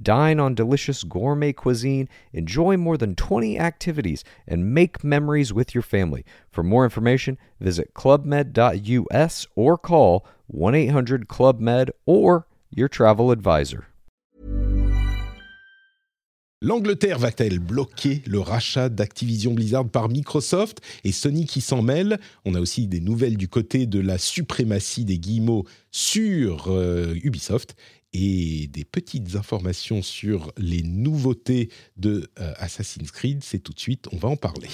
Dine on delicious gourmet cuisine, enjoy more than 20 activities, and make memories with your family. For more information, visit clubmed.us or call 1 800 Club Med or your travel advisor. L'Angleterre va-t-elle bloquer le rachat d'Activision Blizzard par Microsoft et Sony qui s'en mêle On a aussi des nouvelles du côté de la suprématie des guillemots sur euh, Ubisoft et des petites informations sur les nouveautés de euh, Assassin's Creed. C'est tout de suite, on va en parler.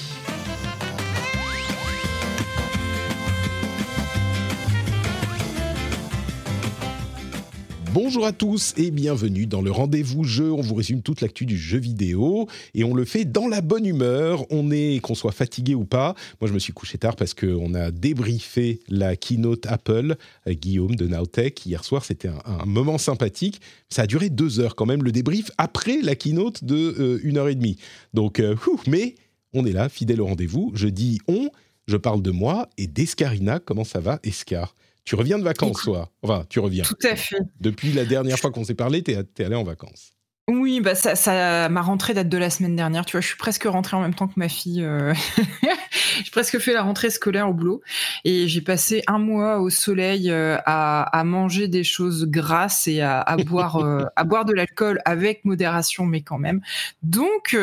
Bonjour à tous et bienvenue dans le rendez-vous jeu. On vous résume toute l'actu du jeu vidéo et on le fait dans la bonne humeur. On est, qu'on soit fatigué ou pas. Moi, je me suis couché tard parce qu'on a débriefé la keynote Apple avec Guillaume de Nowtech hier soir. C'était un, moment sympathique. Ça a duré deux heures quand même, le débrief après la keynote de euh, une heure et demie. Donc, euh, mais on est là, fidèle au rendez-vous. Je dis on, je parle de moi et d'Escarina. Comment ça va, Escar? Tu reviens de vacances, toi Enfin, tu reviens. Tout à fait. Depuis la dernière fois qu'on s'est parlé, tu es, allé en vacances. Oui, bah ça, ça ma rentrée date de la semaine dernière. Tu vois, je suis presque rentrée en même temps que ma fille. Euh, j'ai presque fait la rentrée scolaire au boulot et j'ai passé un mois au soleil euh, à, à, manger des choses grasses et à, à boire euh, à boire de l'alcool avec modération, mais quand même. Donc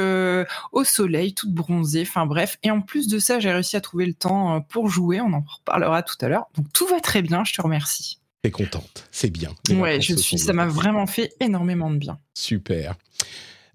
au soleil, toute bronzée. Enfin bref. Et en plus de ça, j'ai réussi à trouver le temps pour jouer. On en reparlera tout à l'heure. Donc tout va très bien. Je te remercie. T'es contente, c'est bien. Ouais, je suis. Ça m'a vraiment fait énormément de bien. Super.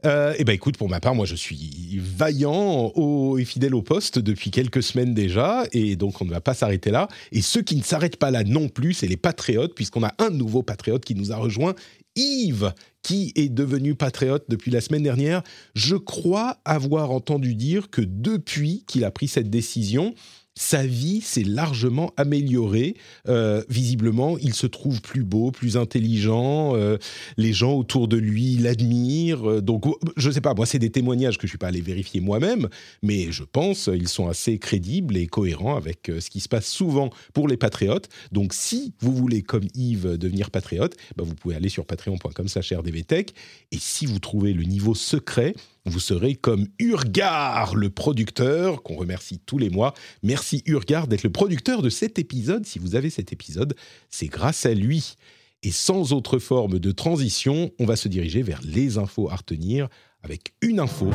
Euh, eh ben écoute, pour ma part, moi je suis vaillant et fidèle au poste depuis quelques semaines déjà, et donc on ne va pas s'arrêter là. Et ceux qui ne s'arrêtent pas là non plus, c'est les patriotes, puisqu'on a un nouveau patriote qui nous a rejoint, Yves, qui est devenu patriote depuis la semaine dernière. Je crois avoir entendu dire que depuis qu'il a pris cette décision, sa vie s'est largement améliorée. Euh, visiblement, il se trouve plus beau, plus intelligent. Euh, les gens autour de lui l'admirent. Euh, donc, je ne sais pas, moi, c'est des témoignages que je ne suis pas allé vérifier moi-même, mais je pense ils sont assez crédibles et cohérents avec ce qui se passe souvent pour les patriotes. Donc, si vous voulez, comme Yves, devenir patriote, bah, vous pouvez aller sur patreon.com/rdvtech. Et si vous trouvez le niveau secret, vous serez comme Urgar, le producteur, qu'on remercie tous les mois. Merci Urgar d'être le producteur de cet épisode. Si vous avez cet épisode, c'est grâce à lui. Et sans autre forme de transition, on va se diriger vers les infos à retenir avec une info.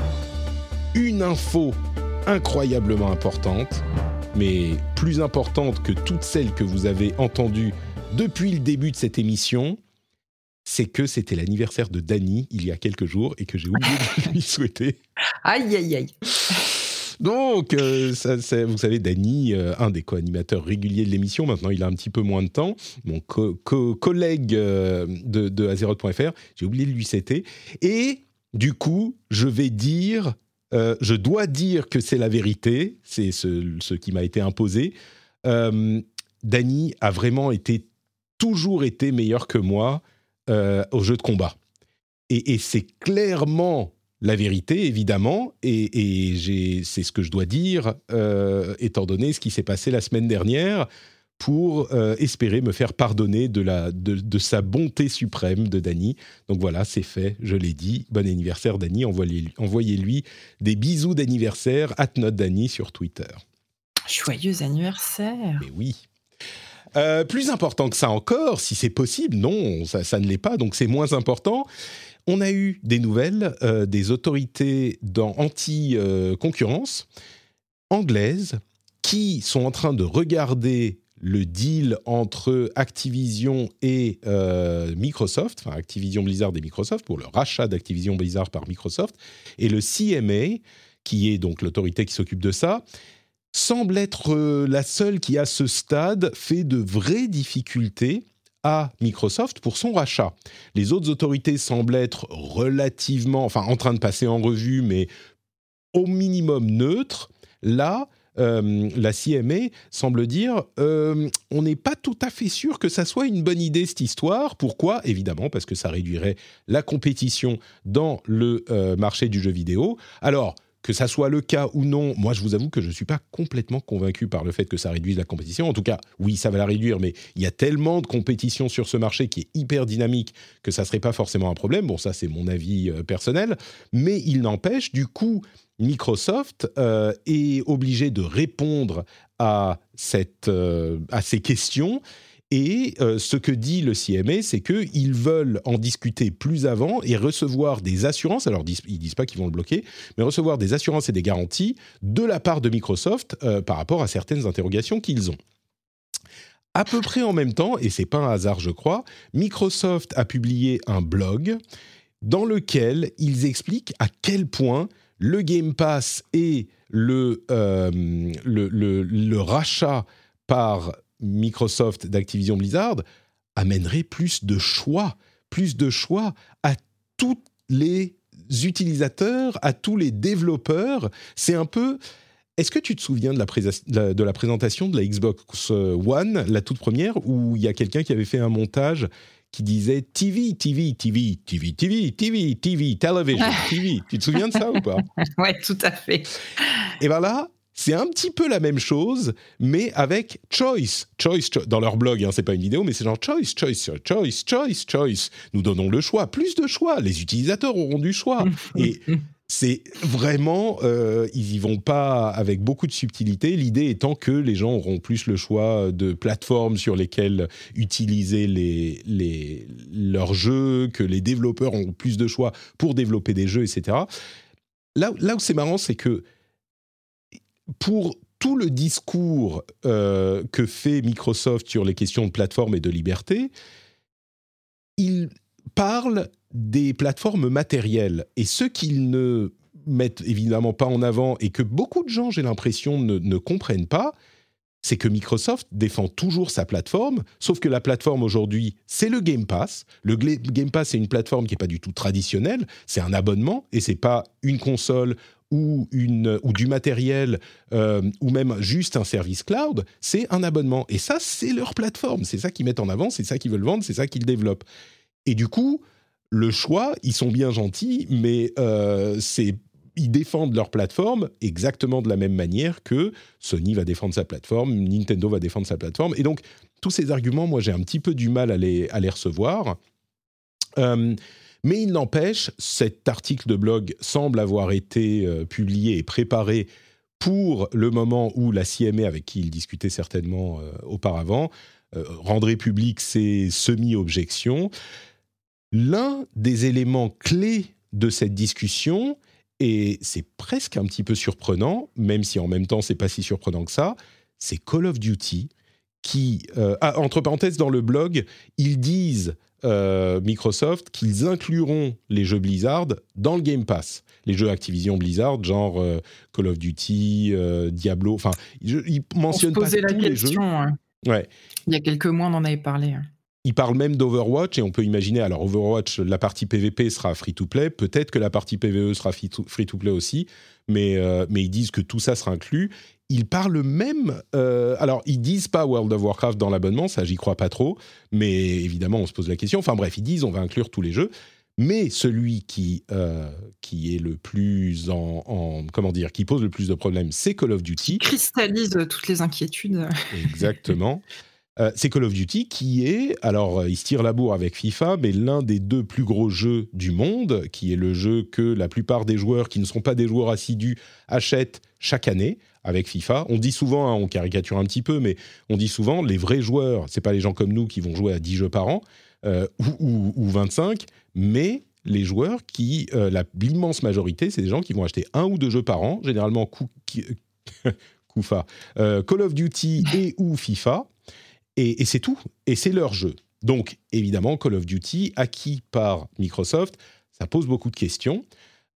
Une info incroyablement importante, mais plus importante que toutes celles que vous avez entendues depuis le début de cette émission c'est que c'était l'anniversaire de Dany il y a quelques jours et que j'ai oublié de lui souhaiter. Aïe, aïe, aïe. Donc, euh, vous savez, Dany, euh, un des co-animateurs réguliers de l'émission, maintenant il a un petit peu moins de temps, mon collègue euh, de, de Azeroth.fr, j'ai oublié de lui souhaiter. Et du coup, je vais dire, je dois dire que c'est la vérité, c'est ce, qui m'a été imposé. Dany a vraiment été, toujours été meilleur que moi euh, au jeu de combat. Et, c'est clairement la vérité, évidemment, et, c'est ce que je dois dire, euh, étant donné ce qui s'est passé la semaine dernière, pour euh, espérer me faire pardonner de, la, de, sa bonté suprême de Dany. Donc voilà, c'est fait, je l'ai dit. Bon anniversaire, Dany. Envoyez-lui des bisous d'anniversaire, at Dany sur Twitter. Joyeux anniversaire. Mais oui. Euh, plus important que ça encore, si c'est possible, non, ça, ne l'est pas, donc c'est moins important. On a eu des nouvelles euh, des autorités anti-concurrence anglaises qui sont en train de regarder le deal entre Activision et euh, Microsoft, enfin Activision Blizzard et Microsoft, pour le rachat d'Activision Blizzard par Microsoft, et le CMA, qui est donc l'autorité qui s'occupe de ça, semble être euh, la seule qui, à ce stade, fait de vraies difficultés à Microsoft pour son rachat. Les autres autorités semblent être relativement, enfin en train de passer en revue, mais au minimum neutre. Là, euh, la CMA semble dire euh, on n'est pas tout à fait sûr que ça soit une bonne idée cette histoire. Pourquoi? Évidemment parce que ça réduirait la compétition dans le marché du jeu vidéo. Alors que ça soit le cas ou non, moi je vous avoue que je ne suis pas complètement convaincu par le fait que ça réduise la compétition. En tout cas, oui, ça va la réduire, mais il y a tellement de compétition sur ce marché qui est hyper dynamique que ça ne serait pas forcément un problème. Bon, ça c'est mon avis personnel, mais il n'empêche, du coup, Microsoft euh, est obligé de répondre à, cette, euh, à ces questions. Et euh, ce que dit le CMA, c'est qu'ils veulent en discuter plus avant et recevoir des assurances, alors ils ne disent pas qu'ils vont le bloquer, mais recevoir des assurances et des garanties de la part de Microsoft par rapport à certaines interrogations qu'ils ont. À peu près en même temps, et c'est pas un hasard je crois, Microsoft a publié un blog dans lequel ils expliquent à quel point le Game Pass et le, euh, le, rachat par Microsoft d'Activision Blizzard amènerait plus de choix, plus de choix à tous les utilisateurs, à tous les développeurs. C'est un peu... Est-ce que tu te souviens de la, de la, présentation de la Xbox One, la toute première, où il y a quelqu'un qui avait fait un montage qui disait TV, TV, TV, TV, TV, TV, TV, television, TV. Tu te souviens de ça ou pas? Ouais, tout à fait. Et bien là, c'est un petit peu la même chose, mais avec choice. Choice, dans leur blog, hein, c'est pas une vidéo, mais c'est genre choice, choice, choice, choice, choice. Nous donnons le choix, plus de choix. Les utilisateurs auront du choix. Et c'est vraiment, euh, ils y vont pas avec beaucoup de subtilité. L'idée étant que les gens auront plus le choix de plateformes sur lesquelles utiliser les, les, leurs jeux, que les développeurs auront plus de choix pour développer des jeux, etc. Là, là où c'est marrant, c'est que pour tout le discours euh, que fait Microsoft sur les questions de plateforme et de liberté, il parle des plateformes matérielles. Et ce qu'ils ne mettent évidemment pas en avant et que beaucoup de gens, j'ai l'impression, ne, comprennent pas, c'est que Microsoft défend toujours sa plateforme, sauf que la plateforme aujourd'hui, c'est le Game Pass. Le Game Pass, c'est une plateforme qui n'est pas du tout traditionnelle, c'est un abonnement et c'est pas une console ou, une, ou du matériel euh, ou même juste un service cloud, c'est un abonnement. Et ça, c'est leur plateforme, c'est ça qu'ils mettent en avant, c'est ça qu'ils veulent vendre, c'est ça qu'ils développent. Et du coup, le choix, ils sont bien gentils, mais euh, ils défendent leur plateforme exactement de la même manière que Sony va défendre sa plateforme, Nintendo va défendre sa plateforme. Et donc, tous ces arguments, moi, j'ai un petit peu du mal à les, à les recevoir. Euh, mais il n'empêche, cet article de blog semble avoir été euh, publié et préparé pour le moment où la CMA, avec qui il discutait certainement auparavant, rendrait public ses semi-objections. L'un des éléments clés de cette discussion, et c'est presque un petit peu surprenant, même si en même temps c'est pas si surprenant que ça, c'est Call of Duty qui, euh, ah, entre parenthèses, dans le blog, ils disent euh, Microsoft qu'ils incluront les jeux Blizzard dans le Game Pass. Les jeux Activision Blizzard, genre euh, Call of Duty, Diablo, enfin, ils mentionnent pas tous les jeux. Hein. Ouais. Il y a quelques mois, on en avait parlé. Hein. Il parle même d'Overwatch et on peut imaginer, alors Overwatch, la partie PVP sera free-to-play, peut-être que la partie PVE sera free-to-play aussi, mais, euh, mais ils disent que tout ça sera inclus. Ils parlent même, euh, alors ils disent pas World of Warcraft dans l'abonnement, ça j'y crois pas trop, mais évidemment on se pose la question. Enfin bref, ils disent on va inclure tous les jeux, mais celui qui, euh, qui est le plus en, en, comment dire, qui pose le plus de problèmes, c'est Call of Duty. Qui cristallise toutes les inquiétudes. Exactement. Euh, c'est Call of Duty qui est, alors euh, il se tire la bourre avec FIFA, mais l'un des deux plus gros jeux du monde, qui est le jeu que la plupart des joueurs qui ne sont pas des joueurs assidus achètent chaque année avec FIFA. On dit souvent, hein, on caricature un petit peu, mais on dit souvent, les vrais joueurs, c'est pas les gens comme nous qui vont jouer à 10 jeux par an euh, ou, 25, mais les joueurs qui, l'immense majorité, c'est des gens qui vont acheter un ou deux jeux par an, généralement Call of Duty et ou FIFA. Et, c'est tout. Et c'est leur jeu. Donc, évidemment, Call of Duty, acquis par Microsoft, ça pose beaucoup de questions.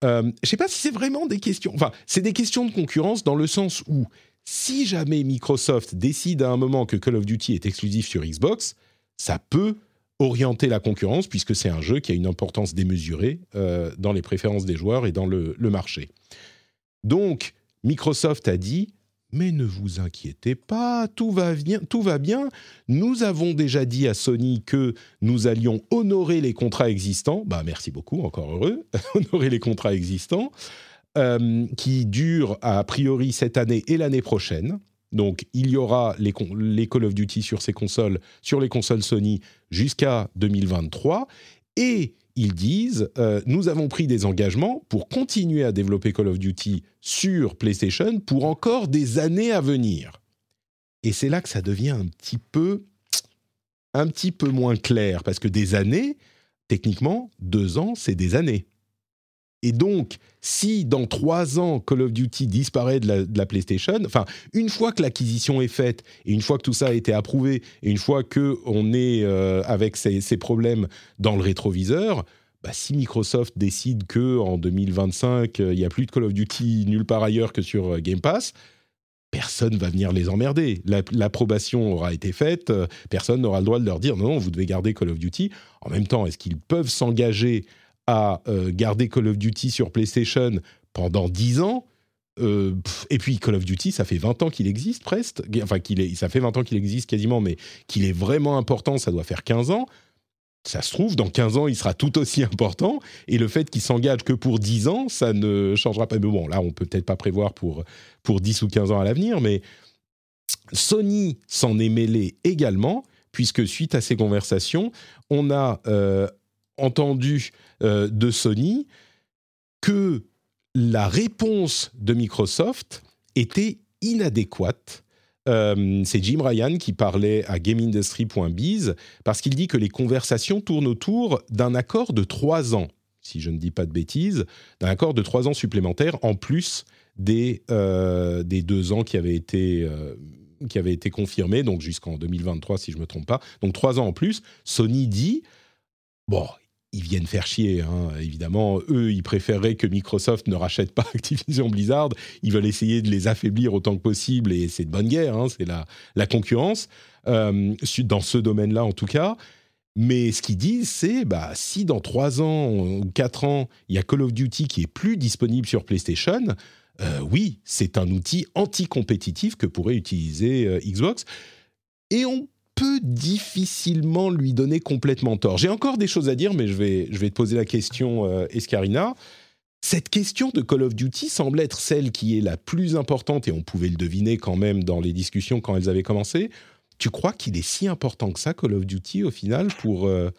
Euh, je ne sais pas si c'est vraiment des questions. Enfin, c'est des questions de concurrence dans le sens où, si jamais Microsoft décide à un moment que Call of Duty est exclusif sur Xbox, ça peut orienter la concurrence puisque c'est un jeu qui a une importance démesurée euh, dans les préférences des joueurs et dans le, le marché. Donc, Microsoft a dit, mais ne vous inquiétez pas, tout va bien, tout va bien. Nous avons déjà dit à Sony que nous allions honorer les contrats existants. Bah, merci beaucoup, encore heureux, honorer les contrats existants euh, qui durent a priori cette année et l'année prochaine. Donc, il y aura les, les, Call of Duty sur ces consoles, sur les consoles Sony jusqu'à 2023. Et ils disent euh, nous avons pris des engagements pour continuer à développer Call of Duty sur PlayStation pour encore des années à venir. Et c'est là que ça devient un petit peu un petit peu moins clair parce que des années, techniquement, deux ans, c'est des années. Et donc, si dans trois ans, Call of Duty disparaît de la, PlayStation, enfin, une fois que l'acquisition est faite, et une fois que tout ça a été approuvé, et une fois qu'on est euh, avec ces, problèmes dans le rétroviseur, bah, si Microsoft décide que en 2025, euh, il n'y a plus de Call of Duty nulle part ailleurs que sur euh, Game Pass, personne va venir les emmerder. L'approbation aura été faite, personne n'aura le droit de leur dire non, non, vous devez garder Call of Duty. En même temps, est-ce qu'ils peuvent s'engager à euh, garder Call of Duty sur PlayStation pendant 10 ans. Euh, et puis Call of Duty, ça fait 20 ans qu'il existe presque. Enfin, qu'il est, ça fait 20 ans qu'il existe quasiment, mais qu'il est vraiment important, ça doit faire 15 ans. Ça se trouve, dans 15 ans, il sera tout aussi important. Et le fait qu'il s'engage que pour 10 ans, ça ne changera pas. Mais bon, là, on peut peut-être pas prévoir pour, pour 10 ou 15 ans à l'avenir, mais Sony s'en est mêlé également, puisque suite à ces conversations, on a euh, entendu euh, de Sony que la réponse de Microsoft était inadéquate. Euh, c'est Jim Ryan qui parlait à GameIndustry.biz parce qu'il dit que les conversations tournent autour d'un accord de trois ans, si je ne dis pas de bêtises, d'un accord de trois ans supplémentaires en plus des, euh, des deux ans qui avaient été avaient été confirmés, donc jusqu'en 2023 si je ne me trompe pas. Donc trois ans en plus. Sony dit bon, ils viennent faire chier, hein. évidemment. Eux, ils préféreraient que Microsoft ne rachète pas Activision Blizzard. Ils veulent essayer de les affaiblir autant que possible, et c'est de bonne guerre, hein. c'est la, concurrence, euh, dans ce domaine-là en tout cas. Mais ce qu'ils disent, c'est bah, si dans 3 ans ou 4 ans, il y a Call of Duty qui est plus disponible sur PlayStation, euh, oui, c'est un outil anti-compétitif que pourrait utiliser euh, Xbox. Et on peut difficilement lui donner complètement tort. J'ai encore des choses à dire, mais je vais, je vais te poser la question, euh, Escarina. Cette question de Call of Duty semble être celle qui est la plus importante, et on pouvait le deviner quand même dans les discussions quand elles avaient commencé. Tu crois qu'il est si important que ça, Call of Duty, au final, pour euh,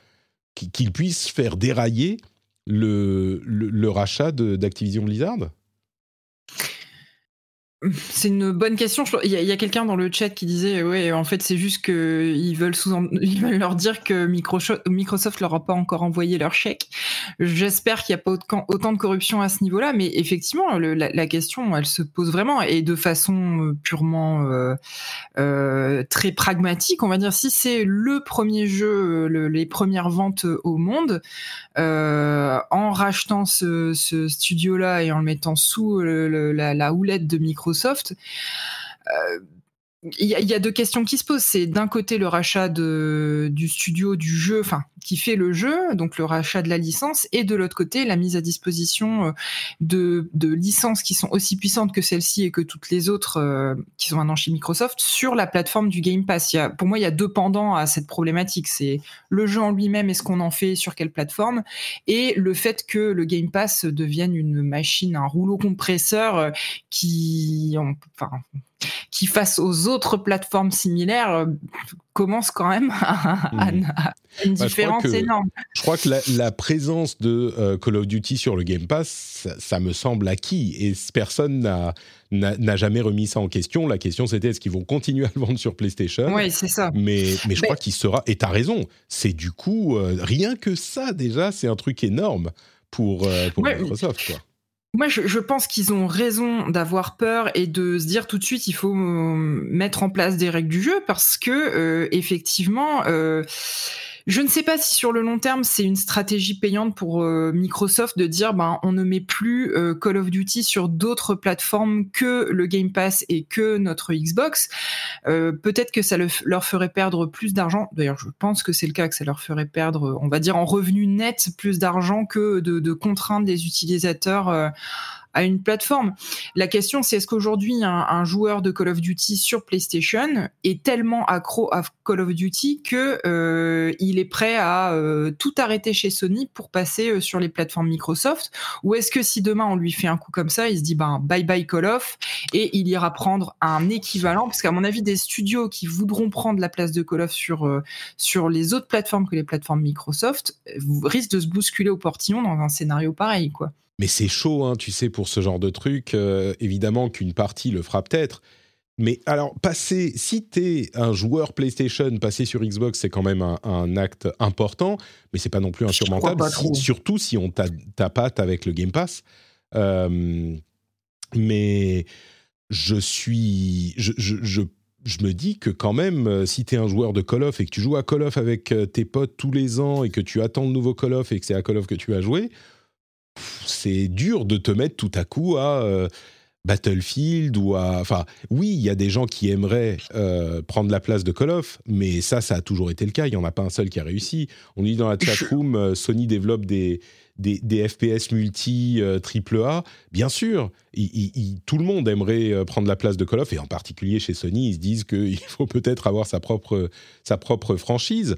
qu'il puisse faire dérailler le, le rachat d'Activision Blizzard? C'est une bonne question. Il y a, quelqu'un dans le chat qui disait, ouais, en fait, c'est juste qu'ils veulent veulent leur dire que Microsoft, leur a pas encore envoyé leur chèque. J'espère qu'il n'y a pas autant de corruption à ce niveau-là, mais effectivement, la, question, elle se pose vraiment et de façon euh, purement euh, euh, très pragmatique, on va dire. Si c'est le premier jeu, les premières ventes au monde, en rachetant ce, studio-là et en le mettant sous la houlette de Microsoft Microsoft. Euh, il y, a deux questions qui se posent. C'est d'un côté le rachat du studio du jeu, enfin qui fait le jeu, donc le rachat de la licence, et de l'autre côté la mise à disposition euh, de, licences qui sont aussi puissantes que celle-ci et que toutes les autres euh, qui sont maintenant chez Microsoft sur la plateforme du Game Pass. pour moi, il y a deux pendants à cette problématique. C'est le jeu en lui-même et ce qu'on en fait sur quelle plateforme, et le fait que le Game Pass devienne une machine, un rouleau compresseur euh, qui, enfin, qui face aux autres plateformes similaires euh, commence quand même à, hmm. une bah, différence énorme. Je crois que la, présence de euh, Call of Duty sur le Game Pass, ça, me semble acquis et personne n'a jamais remis ça en question. La question c'était est-ce qu'ils vont continuer à le vendre sur PlayStation Oui, c'est ça. Mais, mais je crois qu'il sera. Et tu as raison, c'est du coup, euh, rien que ça déjà, c'est un truc énorme pour, pour Microsoft. Quoi. Moi, je, pense qu'ils ont raison d'avoir peur et de se dire tout de suite il faut euh, mettre en place des règles du jeu parce que euh, effectivement, euh, je ne sais pas si sur le long terme c'est une stratégie payante pour euh, Microsoft de dire ben on ne met plus euh, Call of Duty sur d'autres plateformes que le Game Pass et que notre Xbox. Euh, peut-être que ça leur ferait perdre plus d'argent. D'ailleurs, je pense que c'est le cas que ça leur ferait perdre, on va dire en revenu net, plus d'argent que de, de contraindre les utilisateurs à une plateforme. La question, c'est est-ce qu'aujourd'hui, un, joueur de Call of Duty sur PlayStation est tellement accro à Call of Duty que euh, il est prêt à euh, tout arrêter chez Sony pour passer euh, sur les plateformes Microsoft? Ou est-ce que si demain on lui fait un coup comme ça, il se dit ben bye bye Call of et il ira prendre un équivalent? Parce qu'à mon avis, des studios qui voudront prendre la place de Call of sur sur les autres plateformes que les plateformes Microsoft risquent de se bousculer au portillon dans un scénario pareil, quoi. Mais c'est chaud, hein, tu sais, pour ce genre de truc. Euh, évidemment qu'une partie le fera peut-être. Mais alors, passer, si es un joueur PlayStation, passer sur Xbox, c'est quand même un, acte important, mais c'est pas non plus insurmontable, surtout si on tapate avec le Game Pass. Euh, mais je suis, je, je, je, me dis que quand même, euh, si tu es un joueur de Call of et que tu joues à Call of avec tes potes tous les ans et que tu attends le nouveau Call of et que c'est à Call of que tu as joué, c'est dur de te mettre tout à coup à euh, Battlefield ou à... Enfin, oui, il y a des gens qui aimeraient euh, prendre la place de Call of, mais ça, ça a toujours été le cas. Il n'y en a pas un seul qui a réussi. On dit dans la chatroom, euh, Sony développe des, des, FPS multi triple A. Bien sûr, tout le monde aimerait prendre la place de Call of, et en particulier chez Sony, ils se disent qu'il faut peut-être avoir sa propre, sa propre franchise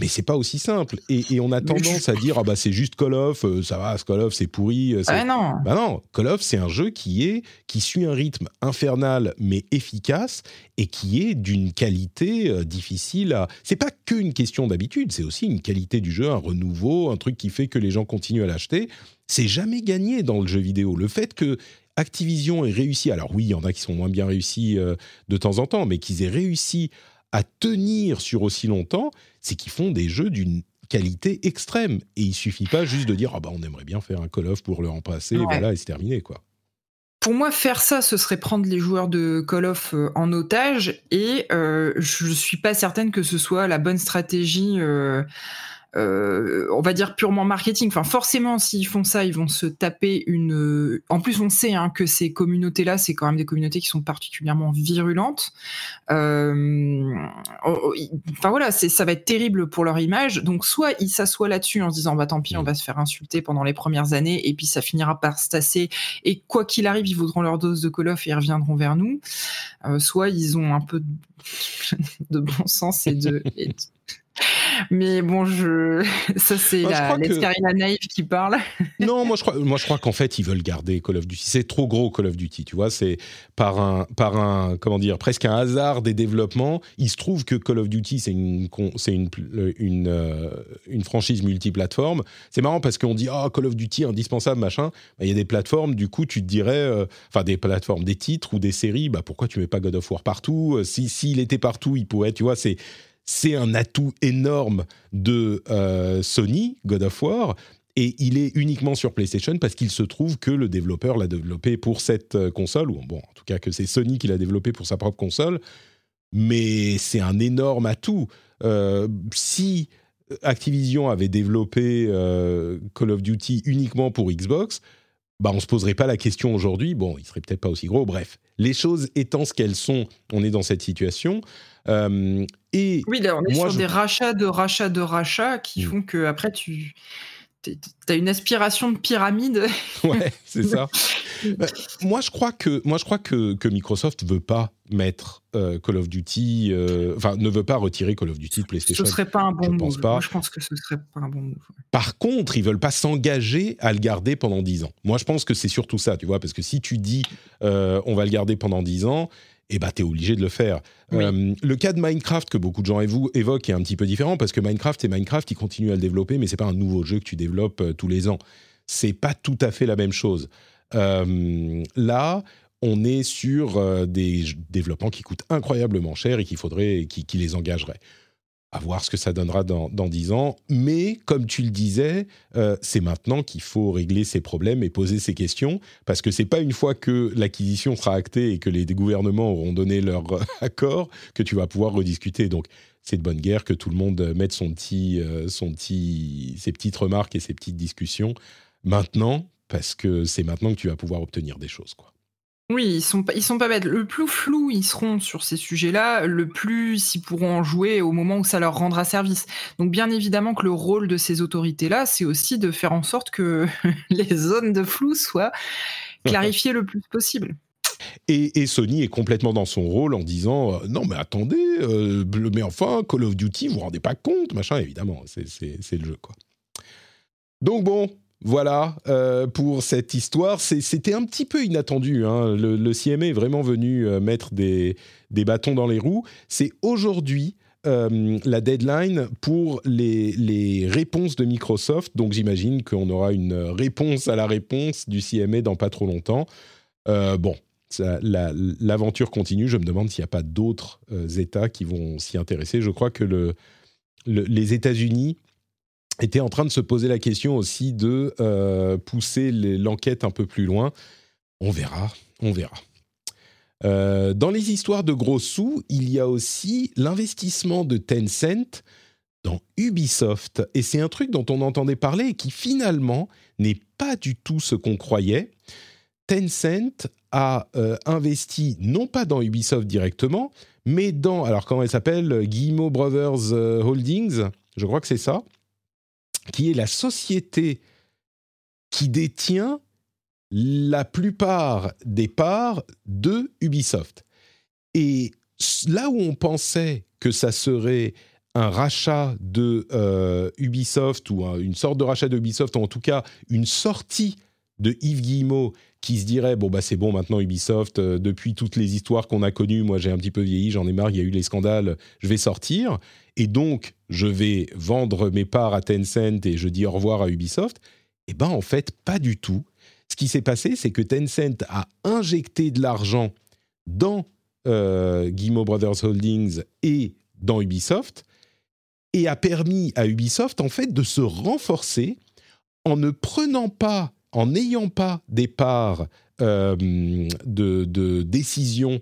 mais c'est pas aussi simple. Et, on a tendance à dire ah bah c'est juste Call of, euh, ça va, Call of c'est pourri. Euh, ah non. Bah non, Call of c'est un jeu qui est qui suit un rythme infernal mais efficace et qui est d'une qualité euh, difficile à. C'est pas qu'une question d'habitude, c'est aussi une qualité du jeu, un renouveau, un truc qui fait que les gens continuent à l'acheter. C'est jamais gagné dans le jeu vidéo. Le fait que Activision ait réussi, alors oui, il y en a qui sont moins bien réussis de temps en temps, mais qu'ils aient réussi à tenir sur aussi longtemps, c'est qu'ils font des jeux d'une qualité extrême. Et il suffit pas juste de dire ah bah on aimerait bien faire un Call of pour le remplacer, et voilà, et c'est terminé quoi. Pour moi, faire ça, ce serait prendre les joueurs de Call of euh, en otage, et euh, je suis pas certaine que ce soit la bonne stratégie. Euh, euh, on va dire purement marketing. Enfin, forcément, s'ils font ça, ils vont se taper une. En plus, on sait hein, que ces communautés-là, c'est quand même des communautés qui sont particulièrement virulentes. Euh... Enfin voilà, ça va être terrible pour leur image. Donc, soit ils s'assoient là-dessus en se disant, bah tant pis, on va se faire insulter pendant les premières années, et puis ça finira par se tasser. Et quoi qu'il arrive, ils voudront leur dose de Call et ils reviendront vers nous. Euh, soit ils ont un peu de, bon sens et de mais bon, je... ça c'est la, que... naïve qui parle. non, moi je crois, moi je crois qu'en fait ils veulent garder Call of Duty. C'est trop gros Call of Duty, tu vois. C'est par un, par un, comment dire, presque un hasard des développements. Il se trouve que Call of Duty c'est une, c'est une, une, euh, une, franchise multiplateforme. C'est marrant parce qu'on dit ah Call of Duty indispensable machin. Bah, il y a des plateformes, du coup tu te dirais, euh, enfin des plateformes, des titres ou des séries. Bah pourquoi tu mets pas God of War partout? Si s'il était partout, il pourrait, tu vois. C'est c'est un atout énorme de euh, Sony, God of War, et il est uniquement sur PlayStation parce qu'il se trouve que le développeur l'a développé pour cette euh, console, ou bon, en tout cas que c'est Sony qui l'a développé pour sa propre console, mais c'est un énorme atout. Euh, si Activision avait développé Call of Duty uniquement pour Xbox, bah on se poserait pas la question aujourd'hui. Bon, il serait peut-être pas aussi gros. Bref, les choses étant ce qu'elles sont, on est dans cette situation. Euh, et oui, on est sur des rachats de rachats de rachats qui mm. font que après tu as une aspiration de pyramide. ouais, c'est ça. Bah, moi, je crois que moi, je crois que, que Microsoft veut pas mettre euh, Call of Duty, euh, enfin, ne veut pas retirer Call of Duty de PlayStation. Ce serait pas un bon je Pense pas. Moi, je pense que ce serait pas un bon move. Par contre, ils veulent pas s'engager à le garder pendant 10 ans. Moi, je pense que c'est surtout ça, tu vois, parce que si tu dis on va le garder pendant 10 ans, eh ben, tu es obligé de le faire. Euh, le cas de Minecraft que beaucoup de gens évoquent est un petit peu différent parce que Minecraft, c'est Minecraft, ils continuent à le développer, mais c'est pas un nouveau jeu que tu développes euh, tous les ans. C'est pas tout à fait la même chose. Euh, là, on est sur des développements qui coûtent incroyablement cher et qu'il faudrait, qui, qui les engageraient à voir ce que ça donnera dans, 10 ans. Mais comme tu le disais, euh, c'est maintenant qu'il faut régler ces problèmes et poser ces questions, parce que c'est pas une fois que l'acquisition sera actée et que les gouvernements auront donné leur accord que tu vas pouvoir rediscuter. Donc c'est de bonne guerre que tout le monde mette son petit, euh, son petit, ses petites remarques et ses petites discussions maintenant, parce que c'est maintenant que tu vas pouvoir obtenir des choses. quoi. Oui, ils sont pas, ils sont pas bêtes. Le plus flou ils seront sur ces sujets-là, le plus ils pourront en jouer au moment où ça leur rendra service. Donc bien évidemment que le rôle de ces autorités-là, c'est aussi de faire en sorte que les zones de flou soient clarifier le plus possible. Et, Sony est complètement dans son rôle en disant euh, non mais attendez, euh, mais enfin Call of Duty, vous vous rendez pas compte, machin. Évidemment, c'est le jeu quoi. Donc bon, voilà euh, pour cette histoire. C'était un petit peu inattendu. Hein. Le, CMA est vraiment venu mettre des, des, bâtons dans les roues. C'est aujourd'hui la deadline pour les, les, réponses de Microsoft. Donc j'imagine qu'on aura une réponse à la réponse du CMA dans pas trop longtemps. bon, l'aventure continue. Je me demande s'il n'y a pas d'autres euh, États qui vont s'y intéresser. Je crois que le, les États-Unis étaient en train de se poser la question aussi de euh, pousser l'enquête un peu plus loin. On verra, on verra. Euh, dans les histoires de gros sous, il y a aussi l'investissement de Tencent dans Ubisoft. Et c'est un truc dont on entendait parler et qui finalement n'est pas du tout ce qu'on croyait. Tencent a euh, investi non pas dans Ubisoft directement, mais dans, alors comment elle s'appelle? Guillemot Brothers Holdings, je crois que c'est ça, qui est la société qui détient la plupart des parts de Ubisoft. Et là où on pensait que ça serait un rachat de euh, Ubisoft ou une sorte de rachat de Ubisoft, ou en tout cas une sortie de Yves Guillemot qui se dirait bon bah c'est bon maintenant Ubisoft euh, depuis toutes les histoires qu'on a connues moi j'ai un petit peu vieilli j'en ai marre il y a eu les scandales je vais sortir et donc je vais vendre mes parts à Tencent et je dis au revoir à Ubisoft. Eh ben en fait pas du tout. Ce qui s'est passé c'est que Tencent a injecté de l'argent dans euh, Brothers Holdings et dans Ubisoft et a permis à Ubisoft en fait de se renforcer en ne prenant pas en n'ayant pas des parts euh, de, décision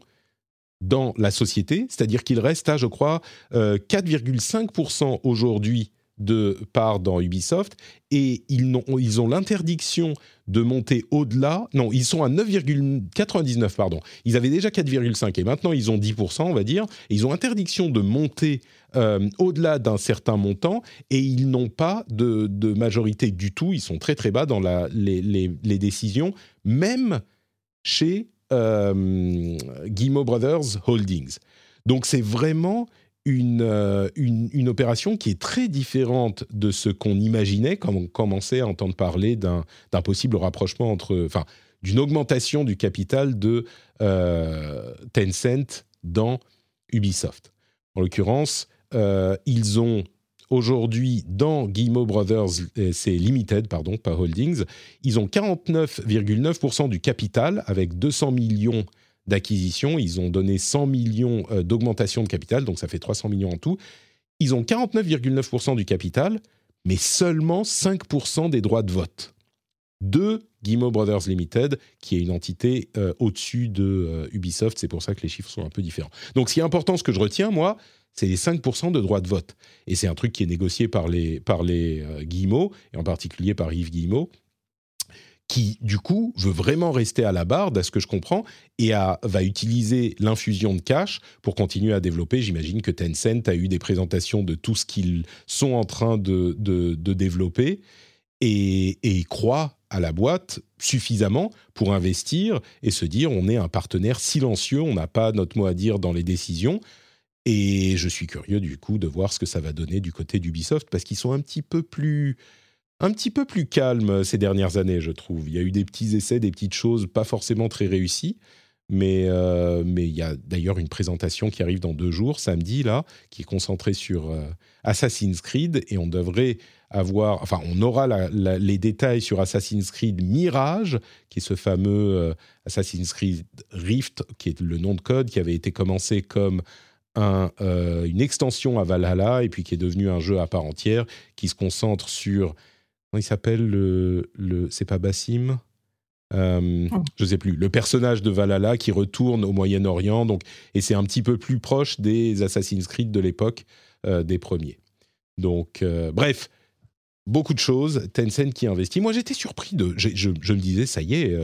dans la société, c'est-à-dire qu'il reste à, je crois, 4,5% euh, aujourd'hui de parts dans Ubisoft et ils ont, ils ont l'interdiction de monter au-delà. Non, ils sont à 9,99, pardon. Ils avaient déjà 4,5 et maintenant ils ont 10%, on va dire. Ils ont interdiction de monter euh, au-delà d'un certain montant et ils n'ont pas de, majorité du tout. Ils sont très très bas dans la, les, les, décisions, même chez euh, Brothers Holdings. Donc c'est vraiment euh, une, une, opération qui est très différente de ce qu'on imaginait quand on commençait à entendre parler d'un possible rapprochement entre, enfin, d'une augmentation du capital de euh, Tencent dans Ubisoft. En l'occurrence, euh, ils ont aujourd'hui dans Guillemot Brothers, c'est Limited, pardon, pas Holdings, ils ont 49,9% du capital avec 200 millions d'acquisition. Ils ont donné 100 millions euh, d'augmentation de capital, donc ça fait 300 millions en tout. Ils ont 49,9% du capital, mais seulement 5% des droits de vote de Guillemot Brothers Limited, qui est une entité euh, au-dessus de euh, Ubisoft. C'est pour ça que les chiffres sont un peu différents. Donc, ce qui est important, ce que je retiens, moi, c'est les 5% de droits de vote. Et c'est un truc qui est négocié par les, par les Guillemot, et en particulier par Yves Guillemot qui du coup veut vraiment rester à la barre, à ce que je comprends, et va utiliser l'infusion de cash pour continuer à développer. J'imagine que Tencent a eu des présentations de tout ce qu'ils sont en train de, développer et, et croit à la boîte suffisamment pour investir et se dire on est un partenaire silencieux, on n'a pas notre mot à dire dans les décisions. Et je suis curieux du coup de voir ce que ça va donner du côté d'Ubisoft parce qu'ils sont un petit peu plus un petit peu plus calme ces dernières années, je trouve. Il y a eu des petits essais, des petites choses pas forcément très réussies. Mais, euh, mais il y a d'ailleurs une présentation qui arrive dans deux jours, samedi, là, qui est concentrée sur euh, Assassin's Creed. Et on devrait avoir, enfin, on aura les détails sur Assassin's Creed Mirage, qui est ce fameux euh, Assassin's Creed Rift, qui est le nom de code, qui avait été commencé comme un, une extension à Valhalla, et puis qui est devenu un jeu à part entière, qui se concentre sur il s'appelle le, le c'est pas Bassim euh, oh. je sais plus, le personnage de Valhalla qui retourne au Moyen-Orient, donc et c'est un petit peu plus proche des Assassin's Creed de l'époque euh, des premiers. Donc, euh, bref, beaucoup de choses. Tencent qui investit. Moi, j'étais surpris de, je, je, me disais, ça y est,